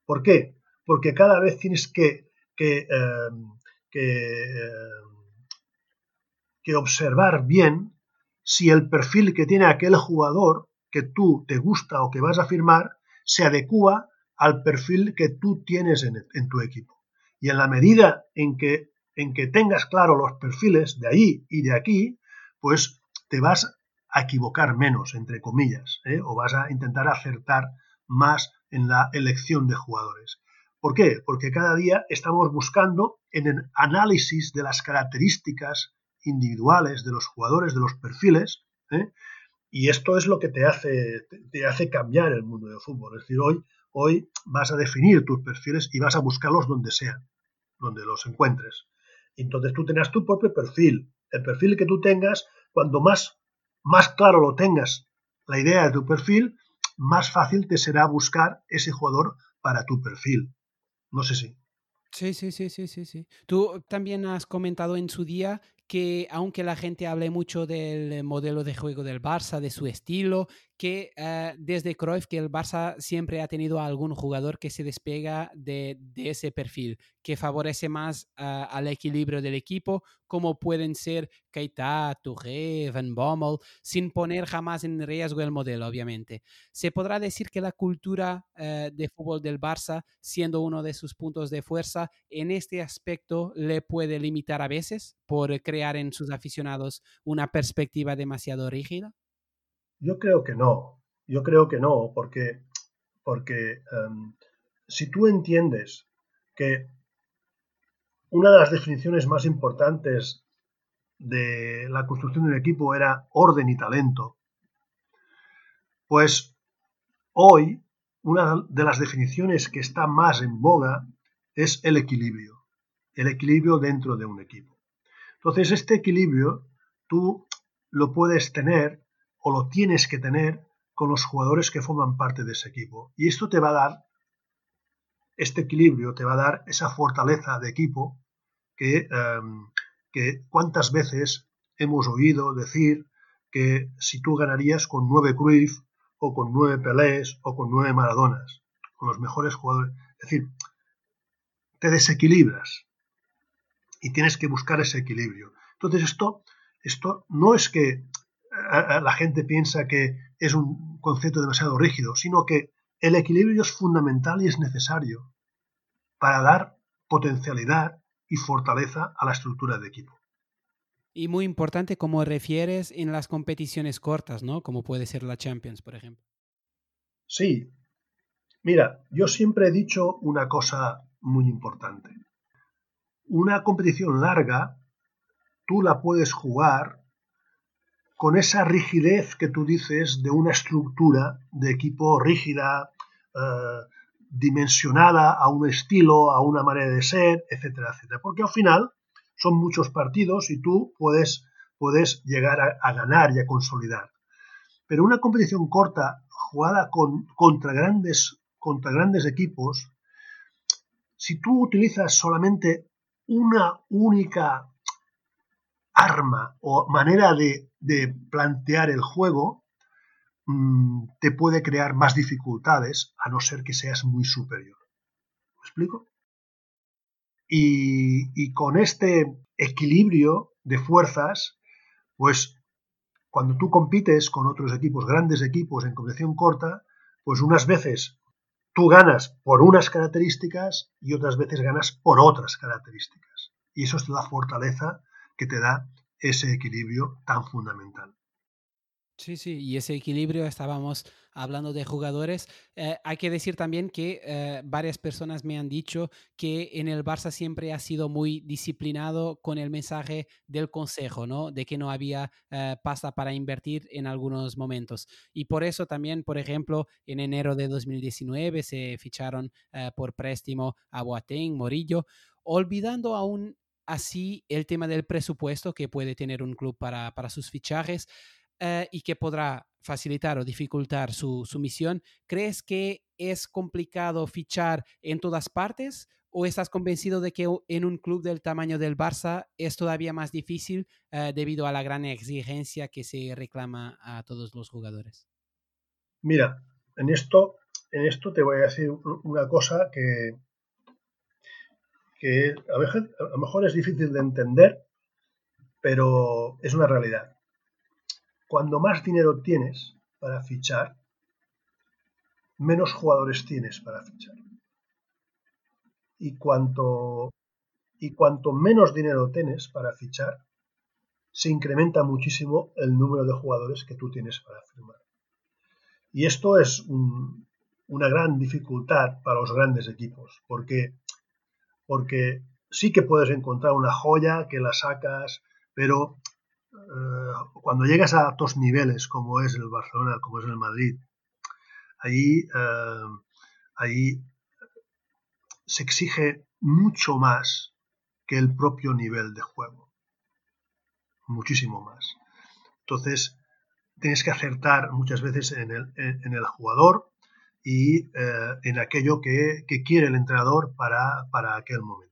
¿Por qué? Porque cada vez tienes que que, em, em, que, observar bien si el perfil que tiene aquel jugador que tú te gusta o que vas a firmar se adecua al perfil que tú tienes en, en tu equipo. Y en la medida en que, en que tengas claro los perfiles de ahí y de aquí, pues te vas a equivocar menos, entre comillas, ¿eh? o vas a intentar acertar más en la elección de jugadores. ¿Por qué? Porque cada día estamos buscando en el análisis de las características individuales de los jugadores, de los perfiles, ¿eh? y esto es lo que te hace, te hace cambiar el mundo del fútbol. Es decir, hoy, hoy vas a definir tus perfiles y vas a buscarlos donde sean, donde los encuentres. Entonces tú tengas tu propio perfil. El perfil que tú tengas, cuando más, más claro lo tengas la idea de tu perfil, más fácil te será buscar ese jugador para tu perfil. No sé si. Sí, sí, sí, sí, sí, sí. Tú también has comentado en su día que aunque la gente hable mucho del modelo de juego del Barça, de su estilo, que eh, desde Cruyff que el Barça siempre ha tenido algún jugador que se despega de, ese perfil, que favorece más ah, al equilibrio del equipo, como pueden ser Keita, Touré, Van Bommel, sin poner jamás en riesgo el modelo, obviamente. ¿Se podrá decir que la cultura eh, de fútbol del Barça, siendo uno de sus puntos de fuerza, en este aspecto le puede limitar a veces por crear en sus aficionados una perspectiva demasiado rígida? Yo creo que no, yo creo que no, porque, porque em, si tú entiendes que una de las definiciones más importantes de la construcción de un equipo era orden y talento, pues hoy una de las definiciones que está más en boga es el equilibrio, el equilibrio dentro de un equipo. Entonces, este equilibrio tú lo puedes tener o lo tienes que tener con los jugadores que forman parte de ese equipo. Y esto te va a dar, este equilibrio te va a dar esa fortaleza de equipo que, em, que cuántas veces hemos oído decir que si tú ganarías con nueve Cruyff o con nueve Pelés o con nueve Maradonas, con los mejores jugadores, es decir, te desequilibras. y tienes que buscar ese equilibrio. Entonces esto, esto no es que la gente piensa que es un concepto demasiado rígido, sino que el equilibrio es fundamental y es necesario para dar potencialidad y fortaleza a la estructura de equipo. Y muy importante, como refieres en las competiciones cortas, ¿no? Como puede ser la Champions, por ejemplo. Sí. Mira, yo siempre he dicho una cosa muy importante. Una competición larga, tú la puedes jugar con esa rigidez que tú dices de una estructura de equipo rígida, eh, dimensionada a un estilo, a una manera de ser, etcétera, etcétera. Porque al final son muchos partidos y tú puedes, puedes llegar a, ganar y a consolidar. Pero una competición corta, jugada con, contra, grandes, contra grandes equipos, si tú utilizas solamente una única arma o manera de, plantear el juego, mm, te puede crear más dificultades a no ser que seas muy superior. ¿Me explico? Y, con este equilibrio de fuerzas, pues cuando tú compites con otros equipos, grandes equipos en competición corta, pues unas veces tú ganas por unas características y otras veces ganas por otras características. Y eso es la fortaleza que te da ese equilibrio tan fundamental. Sí, sí, y ese equilibrio estábamos hablando de jugadores. Eh, hay que decir también que eh, varias personas me han dicho que en el Barça siempre ha sido muy disciplinado con el mensaje del consejo, ¿no? De que no había eh, pasta para invertir en algunos momentos. Y por eso también, por ejemplo, en enero de 2019 se ficharon por préstamo a Boateng, Morillo, olvidando aún así el tema del presupuesto que puede tener un club para, para sus fichajes. Eh, y que podrá facilitar o dificultar su, misión, ¿crees que es complicado fichar en todas partes o estás convencido de que en un club del tamaño del Barça es todavía más difícil eh, debido a la gran exigencia que se reclama a todos los jugadores? Mira, en esto, en esto te voy a decir una cosa que, que a lo mejor es difícil de entender, pero es una realidad cuando más dinero tienes para fichar, menos jugadores tienes para fichar. Y cuanto, y cuanto menos dinero tienes para fichar, se incrementa muchísimo el número de jugadores que tú tienes para firmar. Y esto es una gran dificultad para los grandes equipos, porque, porque sí que puedes encontrar una joya que la sacas, pero eh, cuando llegas a altos niveles, como es el Barcelona, como es el Madrid, ahí, eh, ahí se exige mucho más que el propio nivel de juego. Muchísimo más. Entonces, tienes que acertar muchas veces en el, en el jugador y eh, en aquello que, que, quiere el entrenador para, para aquel momento.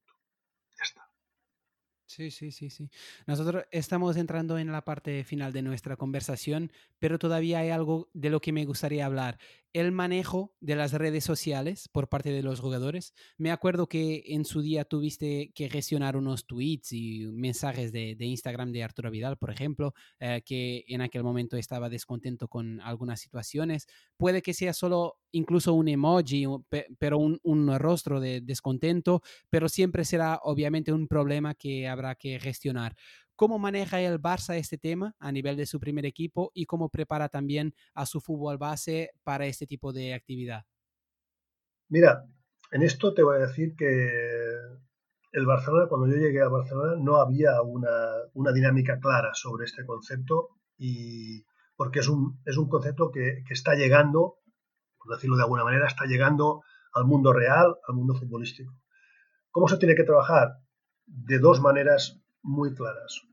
Sí, sí, sí, sí. Nosotros estamos entrando en la parte final de nuestra conversación, pero todavía hay algo de lo que me gustaría hablar el manejo de las redes sociales por parte de los jugadores. Me acuerdo que en su día tuviste que gestionar unos tweets y mensajes de, Instagram de Arturo Vidal, por ejemplo, eh, que en aquel momento estaba descontento con algunas situaciones. Puede que sea solo incluso un emoji, pero un, un rostro de descontento, pero siempre será obviamente un problema que habrá que gestionar cómo maneja el Barça este tema a nivel de su primer equipo y cómo prepara también a su fútbol base para este tipo de actividad. Mira, en esto te voy a decir que el Barcelona, cuando yo llegué a Barcelona, no había una, dinámica clara sobre este concepto y porque es un, es un concepto que, que está llegando, por decirlo de alguna manera, está llegando al mundo real, al mundo futbolístico. ¿Cómo se tiene que trabajar? De dos maneras muy claras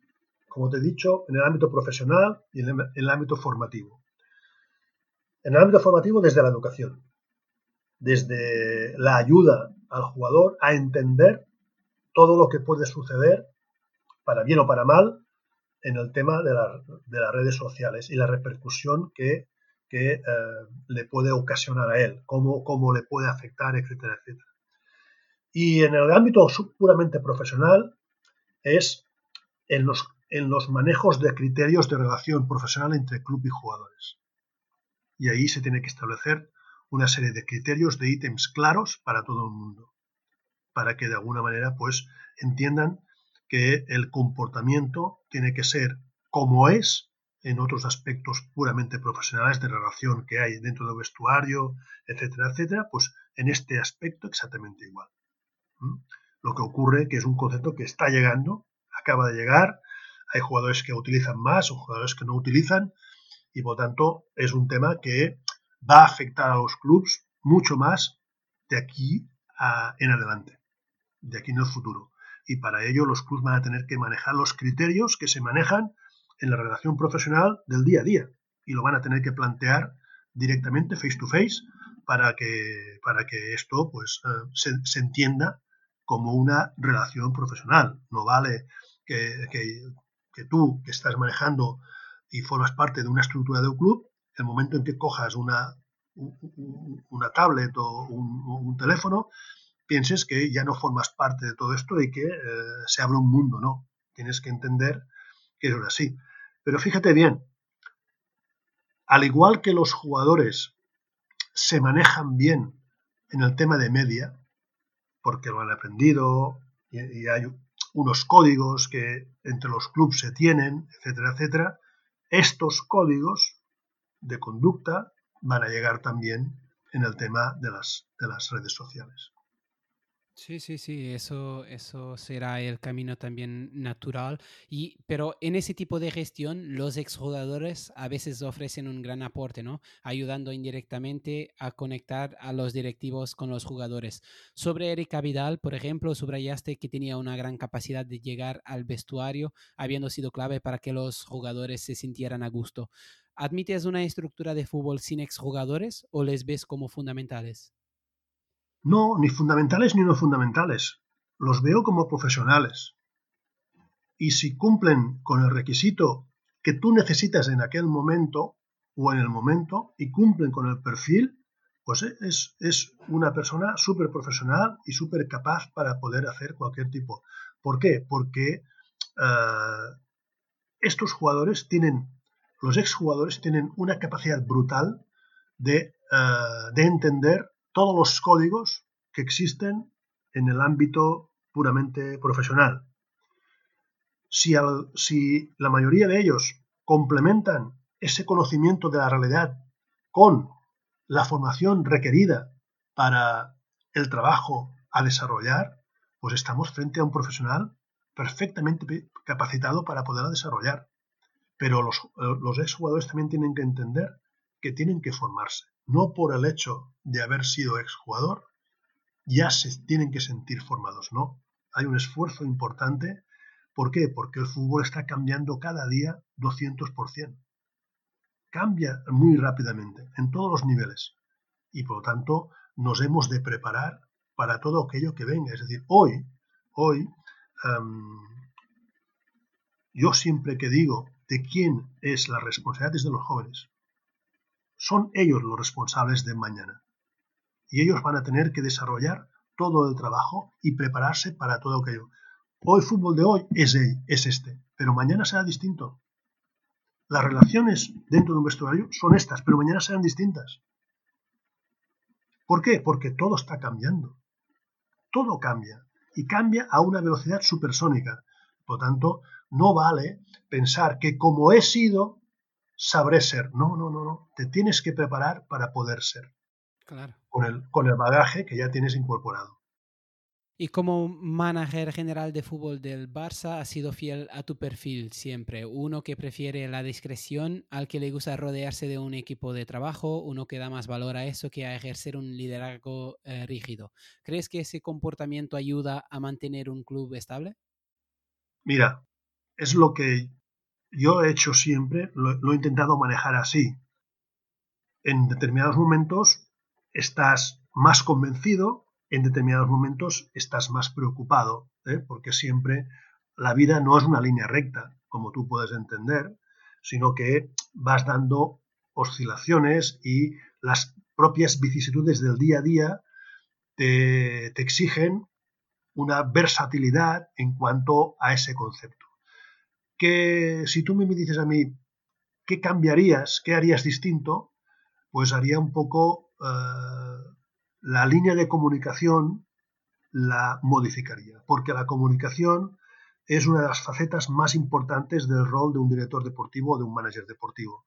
como te he dicho, en el ámbito profesional y en el ámbito formativo. En el ámbito formativo desde la educación, desde la ayuda al jugador a entender todo lo que puede suceder, para bien o para mal, en el tema de, las redes sociales y la repercusión que, eh, le puede ocasionar a él, cómo, cómo le puede afectar, etcétera, etcétera. Y en el ámbito puramente profesional, es en los, en los manejos de criterios de relación profesional entre club y jugadores. Y ahí se tiene que establecer una serie de criterios de ítems claros para todo el mundo, para que de alguna manera pues entiendan que el comportamiento tiene que ser como es en otros aspectos puramente profesionales de relación que hay dentro del vestuario, etcétera, etcétera, pues en este aspecto exactamente igual. Lo que ocurre que es un concepto que está llegando, acaba de llegar, hay jugadores que utilizan más o jugadores que no utilizan, y por tanto es un tema que va a afectar a los clubes mucho más de aquí en adelante, de aquí en el futuro. Y para ello los clubes van a tener que manejar los criterios que se manejan en la relación profesional del día a día y lo van a tener que plantear directamente face to face para que, para que esto pues, eh, se, entienda como una relación profesional. No vale que, que, tú, que estás manejando y formas parte de una estructura de un club, el momento en que cojas una, una tablet o un, teléfono, pienses que ya no formas parte de todo esto y que eh, se abre un mundo, ¿no? Tienes que entender que es así. Pero fíjate bien, al igual que los jugadores se manejan bien en el tema de media, porque lo han aprendido y, y hay unos códigos que entre los clubes se tienen, etcétera, etcétera, estos códigos de conducta van a llegar también en el tema de las, de las redes sociales. Sí, sí, sí, eso, eso será el camino también natural. Y, pero en ese tipo de gestión, los exjugadores a veces ofrecen un gran aporte, ¿no? Ayudando indirectamente a conectar a los directivos con los jugadores. Sobre Erika Vidal, por ejemplo, subrayaste que tenía una gran capacidad de llegar al vestuario, habiendo sido clave para que los jugadores se sintieran a gusto. ¿Admites una estructura de fútbol sin exjugadores o les ves como fundamentales? No, ni fundamentales ni no fundamentales. Los veo como profesionales. Y si cumplen con el requisito que tú necesitas en aquel momento o en el momento y cumplen con el perfil, pues es, es una persona súper profesional y súper capaz para poder hacer cualquier tipo. ¿Por qué? Porque uh, estos jugadores tienen, los exjugadores tienen una capacidad brutal de, uh, de entender todos los códigos que existen en el ámbito puramente profesional. Si, la mayoría de ellos complementan ese conocimiento de la realidad con la formación requerida para el trabajo a desarrollar, pues estamos frente a un profesional perfectamente capacitado para poderla desarrollar. Pero los, los exjugadores también tienen que entender que tienen que formarse no por el hecho de haber sido exjugador, ya se tienen que sentir formados, no. Hay un esfuerzo importante. ¿Por qué? Porque el fútbol está cambiando cada día 200%. Cambia muy rápidamente, en todos los niveles. Y por lo tanto, nos hemos de preparar para todo aquello que venga. Es decir, hoy, hoy, um, yo siempre que digo de quién es la responsabilidad es de los jóvenes son ellos los responsables de mañana. Y ellos van a tener que desarrollar todo el trabajo y prepararse para todo aquello. Hoy fútbol de hoy es, es este, pero mañana será distinto. Las relaciones dentro de un vestuario son estas, pero mañana serán distintas. ¿Por qué? Porque todo está cambiando. Todo cambia y cambia a una velocidad supersónica. Por tanto, no vale pensar que como he sido, sabré ser. No, no, no, no. Te tienes que preparar para poder ser. Claro. Con el, con el bagaje que ya tienes incorporado. Y como manager general de fútbol del Barça, has sido fiel a tu perfil siempre. Uno que prefiere la discreción, al que le gusta rodearse de un equipo de trabajo, uno que da más valor a eso que a ejercer un liderazgo eh, rígido. ¿Crees que ese comportamiento ayuda a mantener un club estable? Mira, es lo que yo he hecho siempre, lo, he intentado manejar así. En determinados momentos estás más convencido, en determinados momentos estás más preocupado, ¿eh? porque siempre la vida no es una línea recta, como tú puedes entender, sino que vas dando oscilaciones y las propias vicisitudes del día a día te exigen una versatilidad en cuanto a ese concepto. Que si tú me dices a mí, ¿qué cambiarías? ¿Qué harías distinto? Pues haría un poco eh, la línea de comunicación la modificaría, porque la comunicación es una de las facetas más importantes del rol de un director deportivo o de un manager deportivo.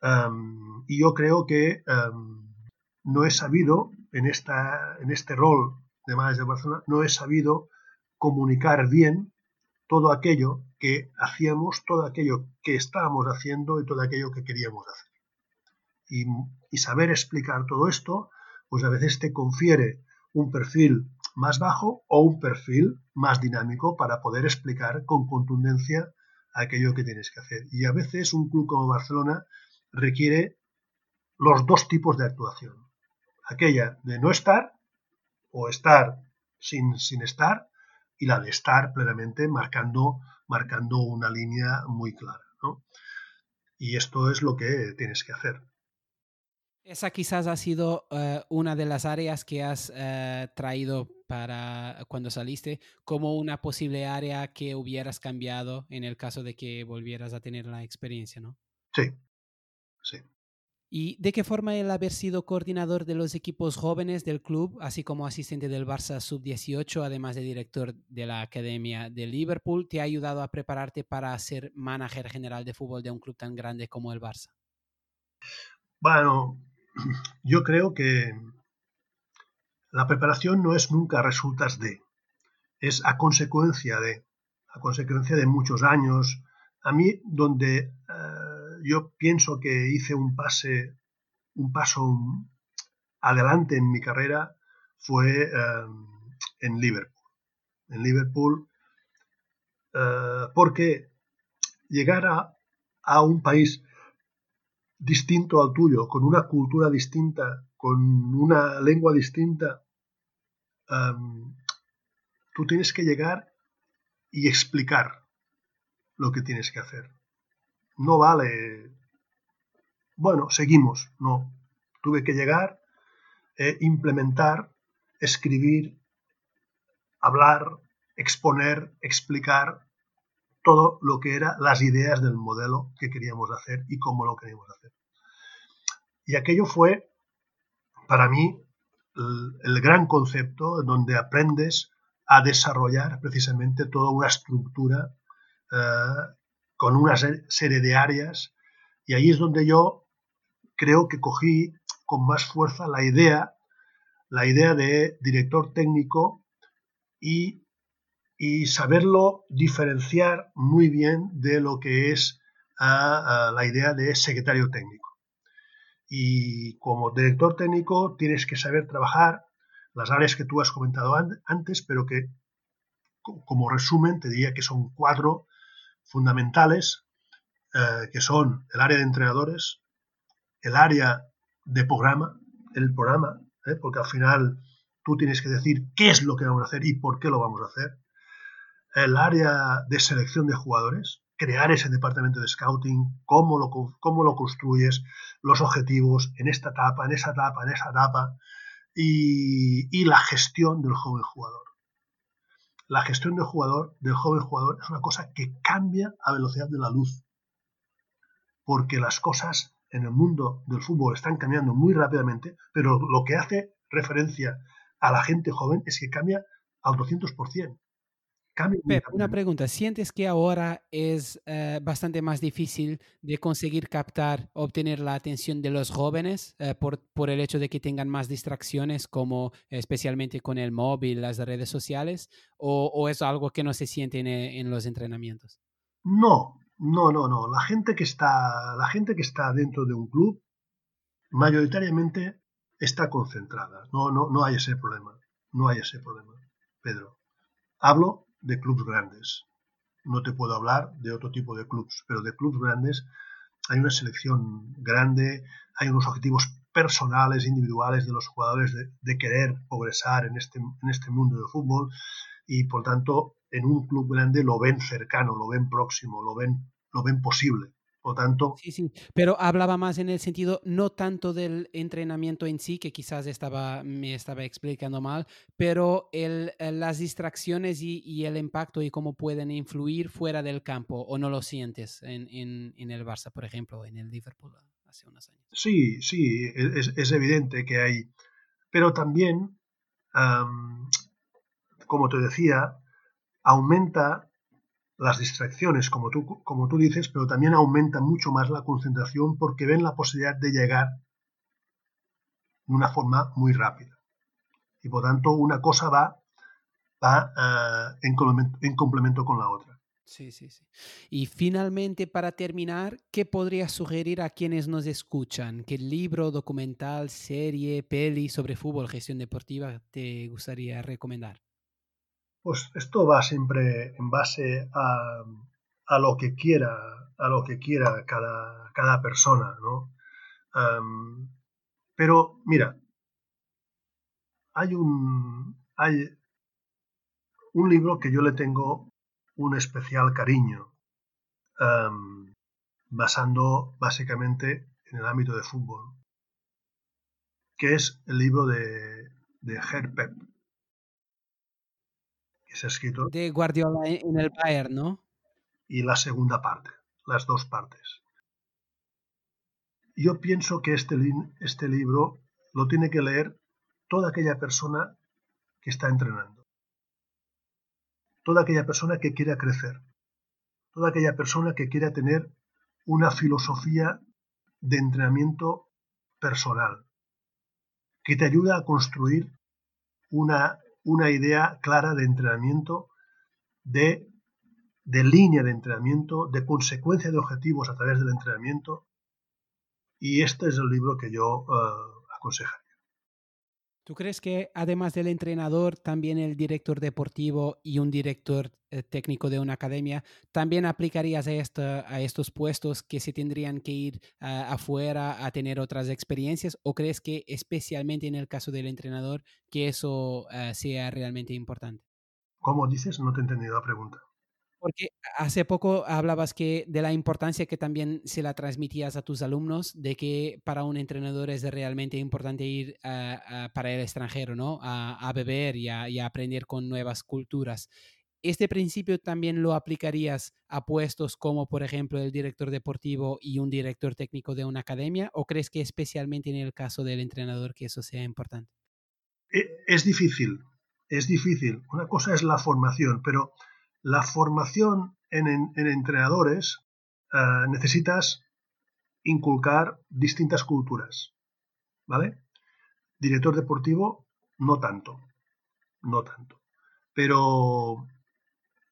Em, y yo creo que em, no he sabido, en, esta, en este rol de manager de Barcelona, no he sabido comunicar bien todo aquello que hacíamos, todo aquello que estábamos haciendo y todo aquello que queríamos hacer. Y, saber explicar todo esto, pues a veces te confiere un perfil más bajo o un perfil más dinámico para poder explicar con contundencia aquello que tienes que hacer. Y a veces un club como Barcelona requiere los dos tipos de actuación. Aquella de no estar o estar sin, sin estar y la de estar plenamente marcando, marcando una línea muy clara. Y esto es lo que tienes que hacer. Esa quizás ha sido eh, una de las áreas que has eh, traído para cuando saliste como una posible área que hubieras cambiado en el caso de que volvieras a tener la experiencia, ¿no? Sí, sí. ¿Y de qué forma el haber sido coordinador de los equipos jóvenes del club, así como asistente del Barça Sub-18, además de director de la Academia de Liverpool, te ha ayudado a prepararte para ser manager general de fútbol de un club tan grande como el Barça? Bueno, [clears throat] yo creo que la preparación no es nunca resultas de, es a consecuencia de, a consecuencia de muchos años. A mí, donde yo pienso que hice un pase, un paso adelante en mi carrera fue eh, en Liverpool. En Liverpool, eh, porque llegar a un país distinto al tuyo, con una cultura distinta, con una lengua distinta, tú tienes que llegar y explicar lo que tienes que hacer. No vale, bueno, seguimos, no. Tuve que llegar, e implementar, escribir, hablar, exponer, explicar todo lo que eran las ideas del modelo que queríamos hacer y cómo lo queríamos hacer. Y aquello fue, para mí, el, gran concepto donde aprendes a desarrollar precisamente toda una estructura eh, con una serie de áreas y ahí es donde yo creo que cogí con más fuerza la idea, la idea de director técnico y y saberlo diferenciar muy bien de lo que es la idea de secretario técnico. Y como director técnico tienes que saber trabajar las áreas que tú has comentado antes, pero que como resumen te diría que son cuatro fundamentales, eh, que son el área de entrenadores, el área de programa, el programa, ¿eh? porque al final tú tienes que decir qué es lo que vamos a hacer y por qué lo vamos a hacer el área de selección de jugadores, crear ese departamento de scouting, cómo lo, cómo lo construyes, los objetivos en esta etapa, en esa etapa, en esa etapa, y, la gestión del joven jugador. La gestión del jugador, del joven jugador, es una cosa que cambia a velocidad de la luz, porque las cosas en el mundo del fútbol están cambiando muy rápidamente, pero lo que hace referencia a la gente joven es que cambia al 200% una pregunta. ¿Sientes que ahora es eh, bastante más difícil de conseguir captar, obtener la atención de los jóvenes eh, por, por, el hecho de que tengan más distracciones, como especialmente con el móvil, las redes sociales? ¿O, es algo que no se siente en, eh, en, los entrenamientos? No, no, no, no. La gente que está, la gente que está dentro de un club, mayoritariamente está concentrada. No, no, no hay ese problema. No hay ese problema, Pedro. Hablo de clubes grandes. No te puedo hablar de otro tipo de clubes, pero de clubes grandes hay una selección grande, hay unos objetivos personales, individuales de los jugadores de, querer progresar en este, en este mundo del fútbol y por tanto en un club grande lo ven cercano, lo ven próximo, lo ven, lo ven posible. Por tanto... Sí, sí, pero hablaba más en el sentido no tanto del entrenamiento en sí, que quizás estaba, me estaba explicando mal, pero el, las distracciones y, y, el impacto y cómo pueden influir fuera del campo, ¿o no lo sientes en, en, en el Barça, por ejemplo, en el Liverpool hace unos años? Sí, sí, es, es evidente que hay, pero también, um, como te decía, aumenta las distracciones, como tú, como tú dices, pero también aumenta mucho más la concentración porque ven la posibilidad de llegar de una forma muy rápida. Y por tanto, una cosa va, va uh, en, complemento, en, complemento, con la otra. Sí, sí, sí. Y finalmente, para terminar, ¿qué podrías sugerir a quienes nos escuchan? ¿Qué libro, documental, serie, peli sobre fútbol, gestión deportiva te gustaría recomendar? Pues esto va siempre en base a, a lo que quiera, a lo que quiera cada, cada persona, ¿no? Pero mira, hay un, hay un libro que yo le tengo un especial cariño, basando básicamente en el ámbito de fútbol, que es el libro de, de es escrito. De Guardiola en el Bayern, ¿no? Y la segunda parte, las dos partes. Yo pienso que este, este libro lo tiene que leer toda aquella persona que está entrenando. Toda aquella persona que quiera crecer. Toda aquella persona que quiera tener una filosofía de entrenamiento personal. Que te ayuda a construir una una idea clara de entrenamiento, de, de línea de entrenamiento, de consecuencia de objetivos a través del entrenamiento. Y este es el libro que yo uh, aconsejaría. ¿Tú crees que además del entrenador, también el director deportivo y un director eh, técnico de una academia, también aplicarías a, esta, a estos puestos que se tendrían que ir uh, afuera a tener otras experiencias? ¿O crees que especialmente en el caso del entrenador, que eso uh, sea realmente importante? ¿Cómo dices? No te he entendido la pregunta. Porque hace poco hablabas que de la importancia que también se la transmitías a tus alumnos, de que para un entrenador es realmente importante ir a, a, para el extranjero, ¿no? A, a beber y, y a, aprender con nuevas culturas. ¿Este principio también lo aplicarías a puestos como, por ejemplo, el director deportivo y un director técnico de una academia? ¿O crees que especialmente en el caso del entrenador que eso sea importante? E, es difícil, es difícil. Una cosa es la formación, pero la formación en, en, en entrenadores uh, necesitas inculcar distintas culturas, ¿vale? Director deportivo, no tanto, no tanto. Pero,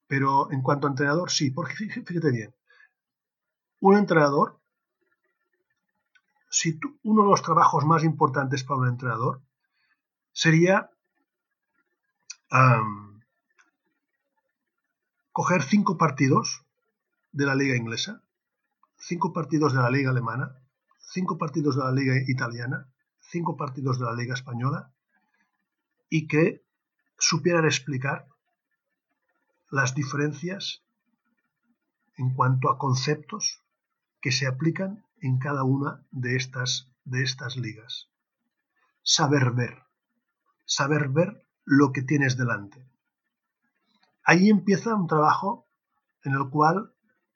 pero en cuanto a entrenador, sí, porque fíjate bien, un entrenador, si uno de los trabajos más importantes para un entrenador sería coger cinco partidos de la liga inglesa, cinco partidos de la liga alemana, cinco partidos de la liga italiana, cinco partidos de la liga española y que supieran explicar las diferencias en cuanto a conceptos que se aplican en cada una de estas, de estas ligas. Saber ver, saber ver lo que tienes delante ahí empieza un trabajo en el cual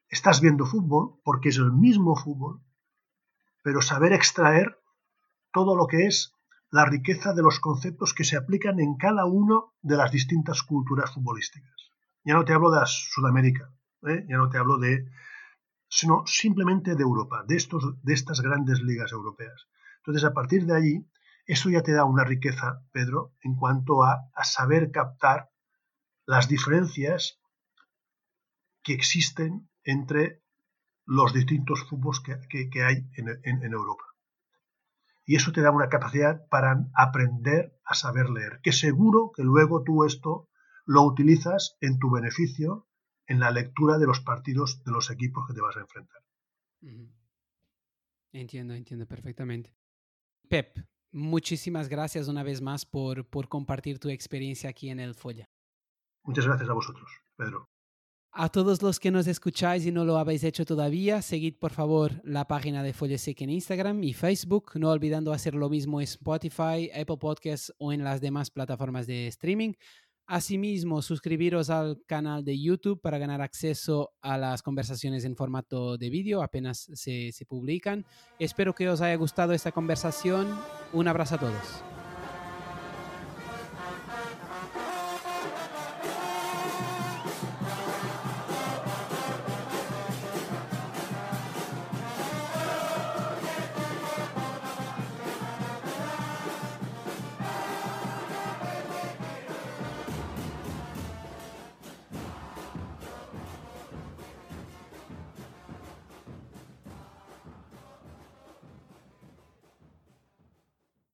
estás viendo fútbol, porque es el mismo fútbol, pero saber extraer todo lo que es la riqueza de los conceptos que se aplican en cada una de las distintas culturas futbolísticas. Ya no te hablo de Sudamérica, ¿eh? ya no te hablo de, sino simplemente de Europa, de, estos, de estas grandes ligas europeas. Entonces, a partir de allí, eso ya te da una riqueza, Pedro, en cuanto a, a saber captar las diferencias que existen entre los distintos fútbols que, que, hay en, en, en, Europa. Y eso te da una capacidad para aprender a saber leer, que seguro que luego tú esto lo utilizas en tu beneficio en la lectura de los partidos de los equipos que te vas a enfrentar. Entiendo, entiendo perfectamente. Pep, muchísimas gracias una vez más por, por compartir tu experiencia aquí en el Folla. Muchas gracias a vosotros, Pedro. A todos los que nos escucháis y no lo habéis hecho todavía, seguid por favor la página de Follesec en Instagram y Facebook, no olvidando hacer lo mismo en Spotify, Apple Podcasts o en las demás plataformas de streaming. Asimismo, suscribiros al canal de YouTube para ganar acceso a las conversaciones en formato de vídeo apenas se publican. Espero que os haya gustado esta conversación. Un abrazo a todos.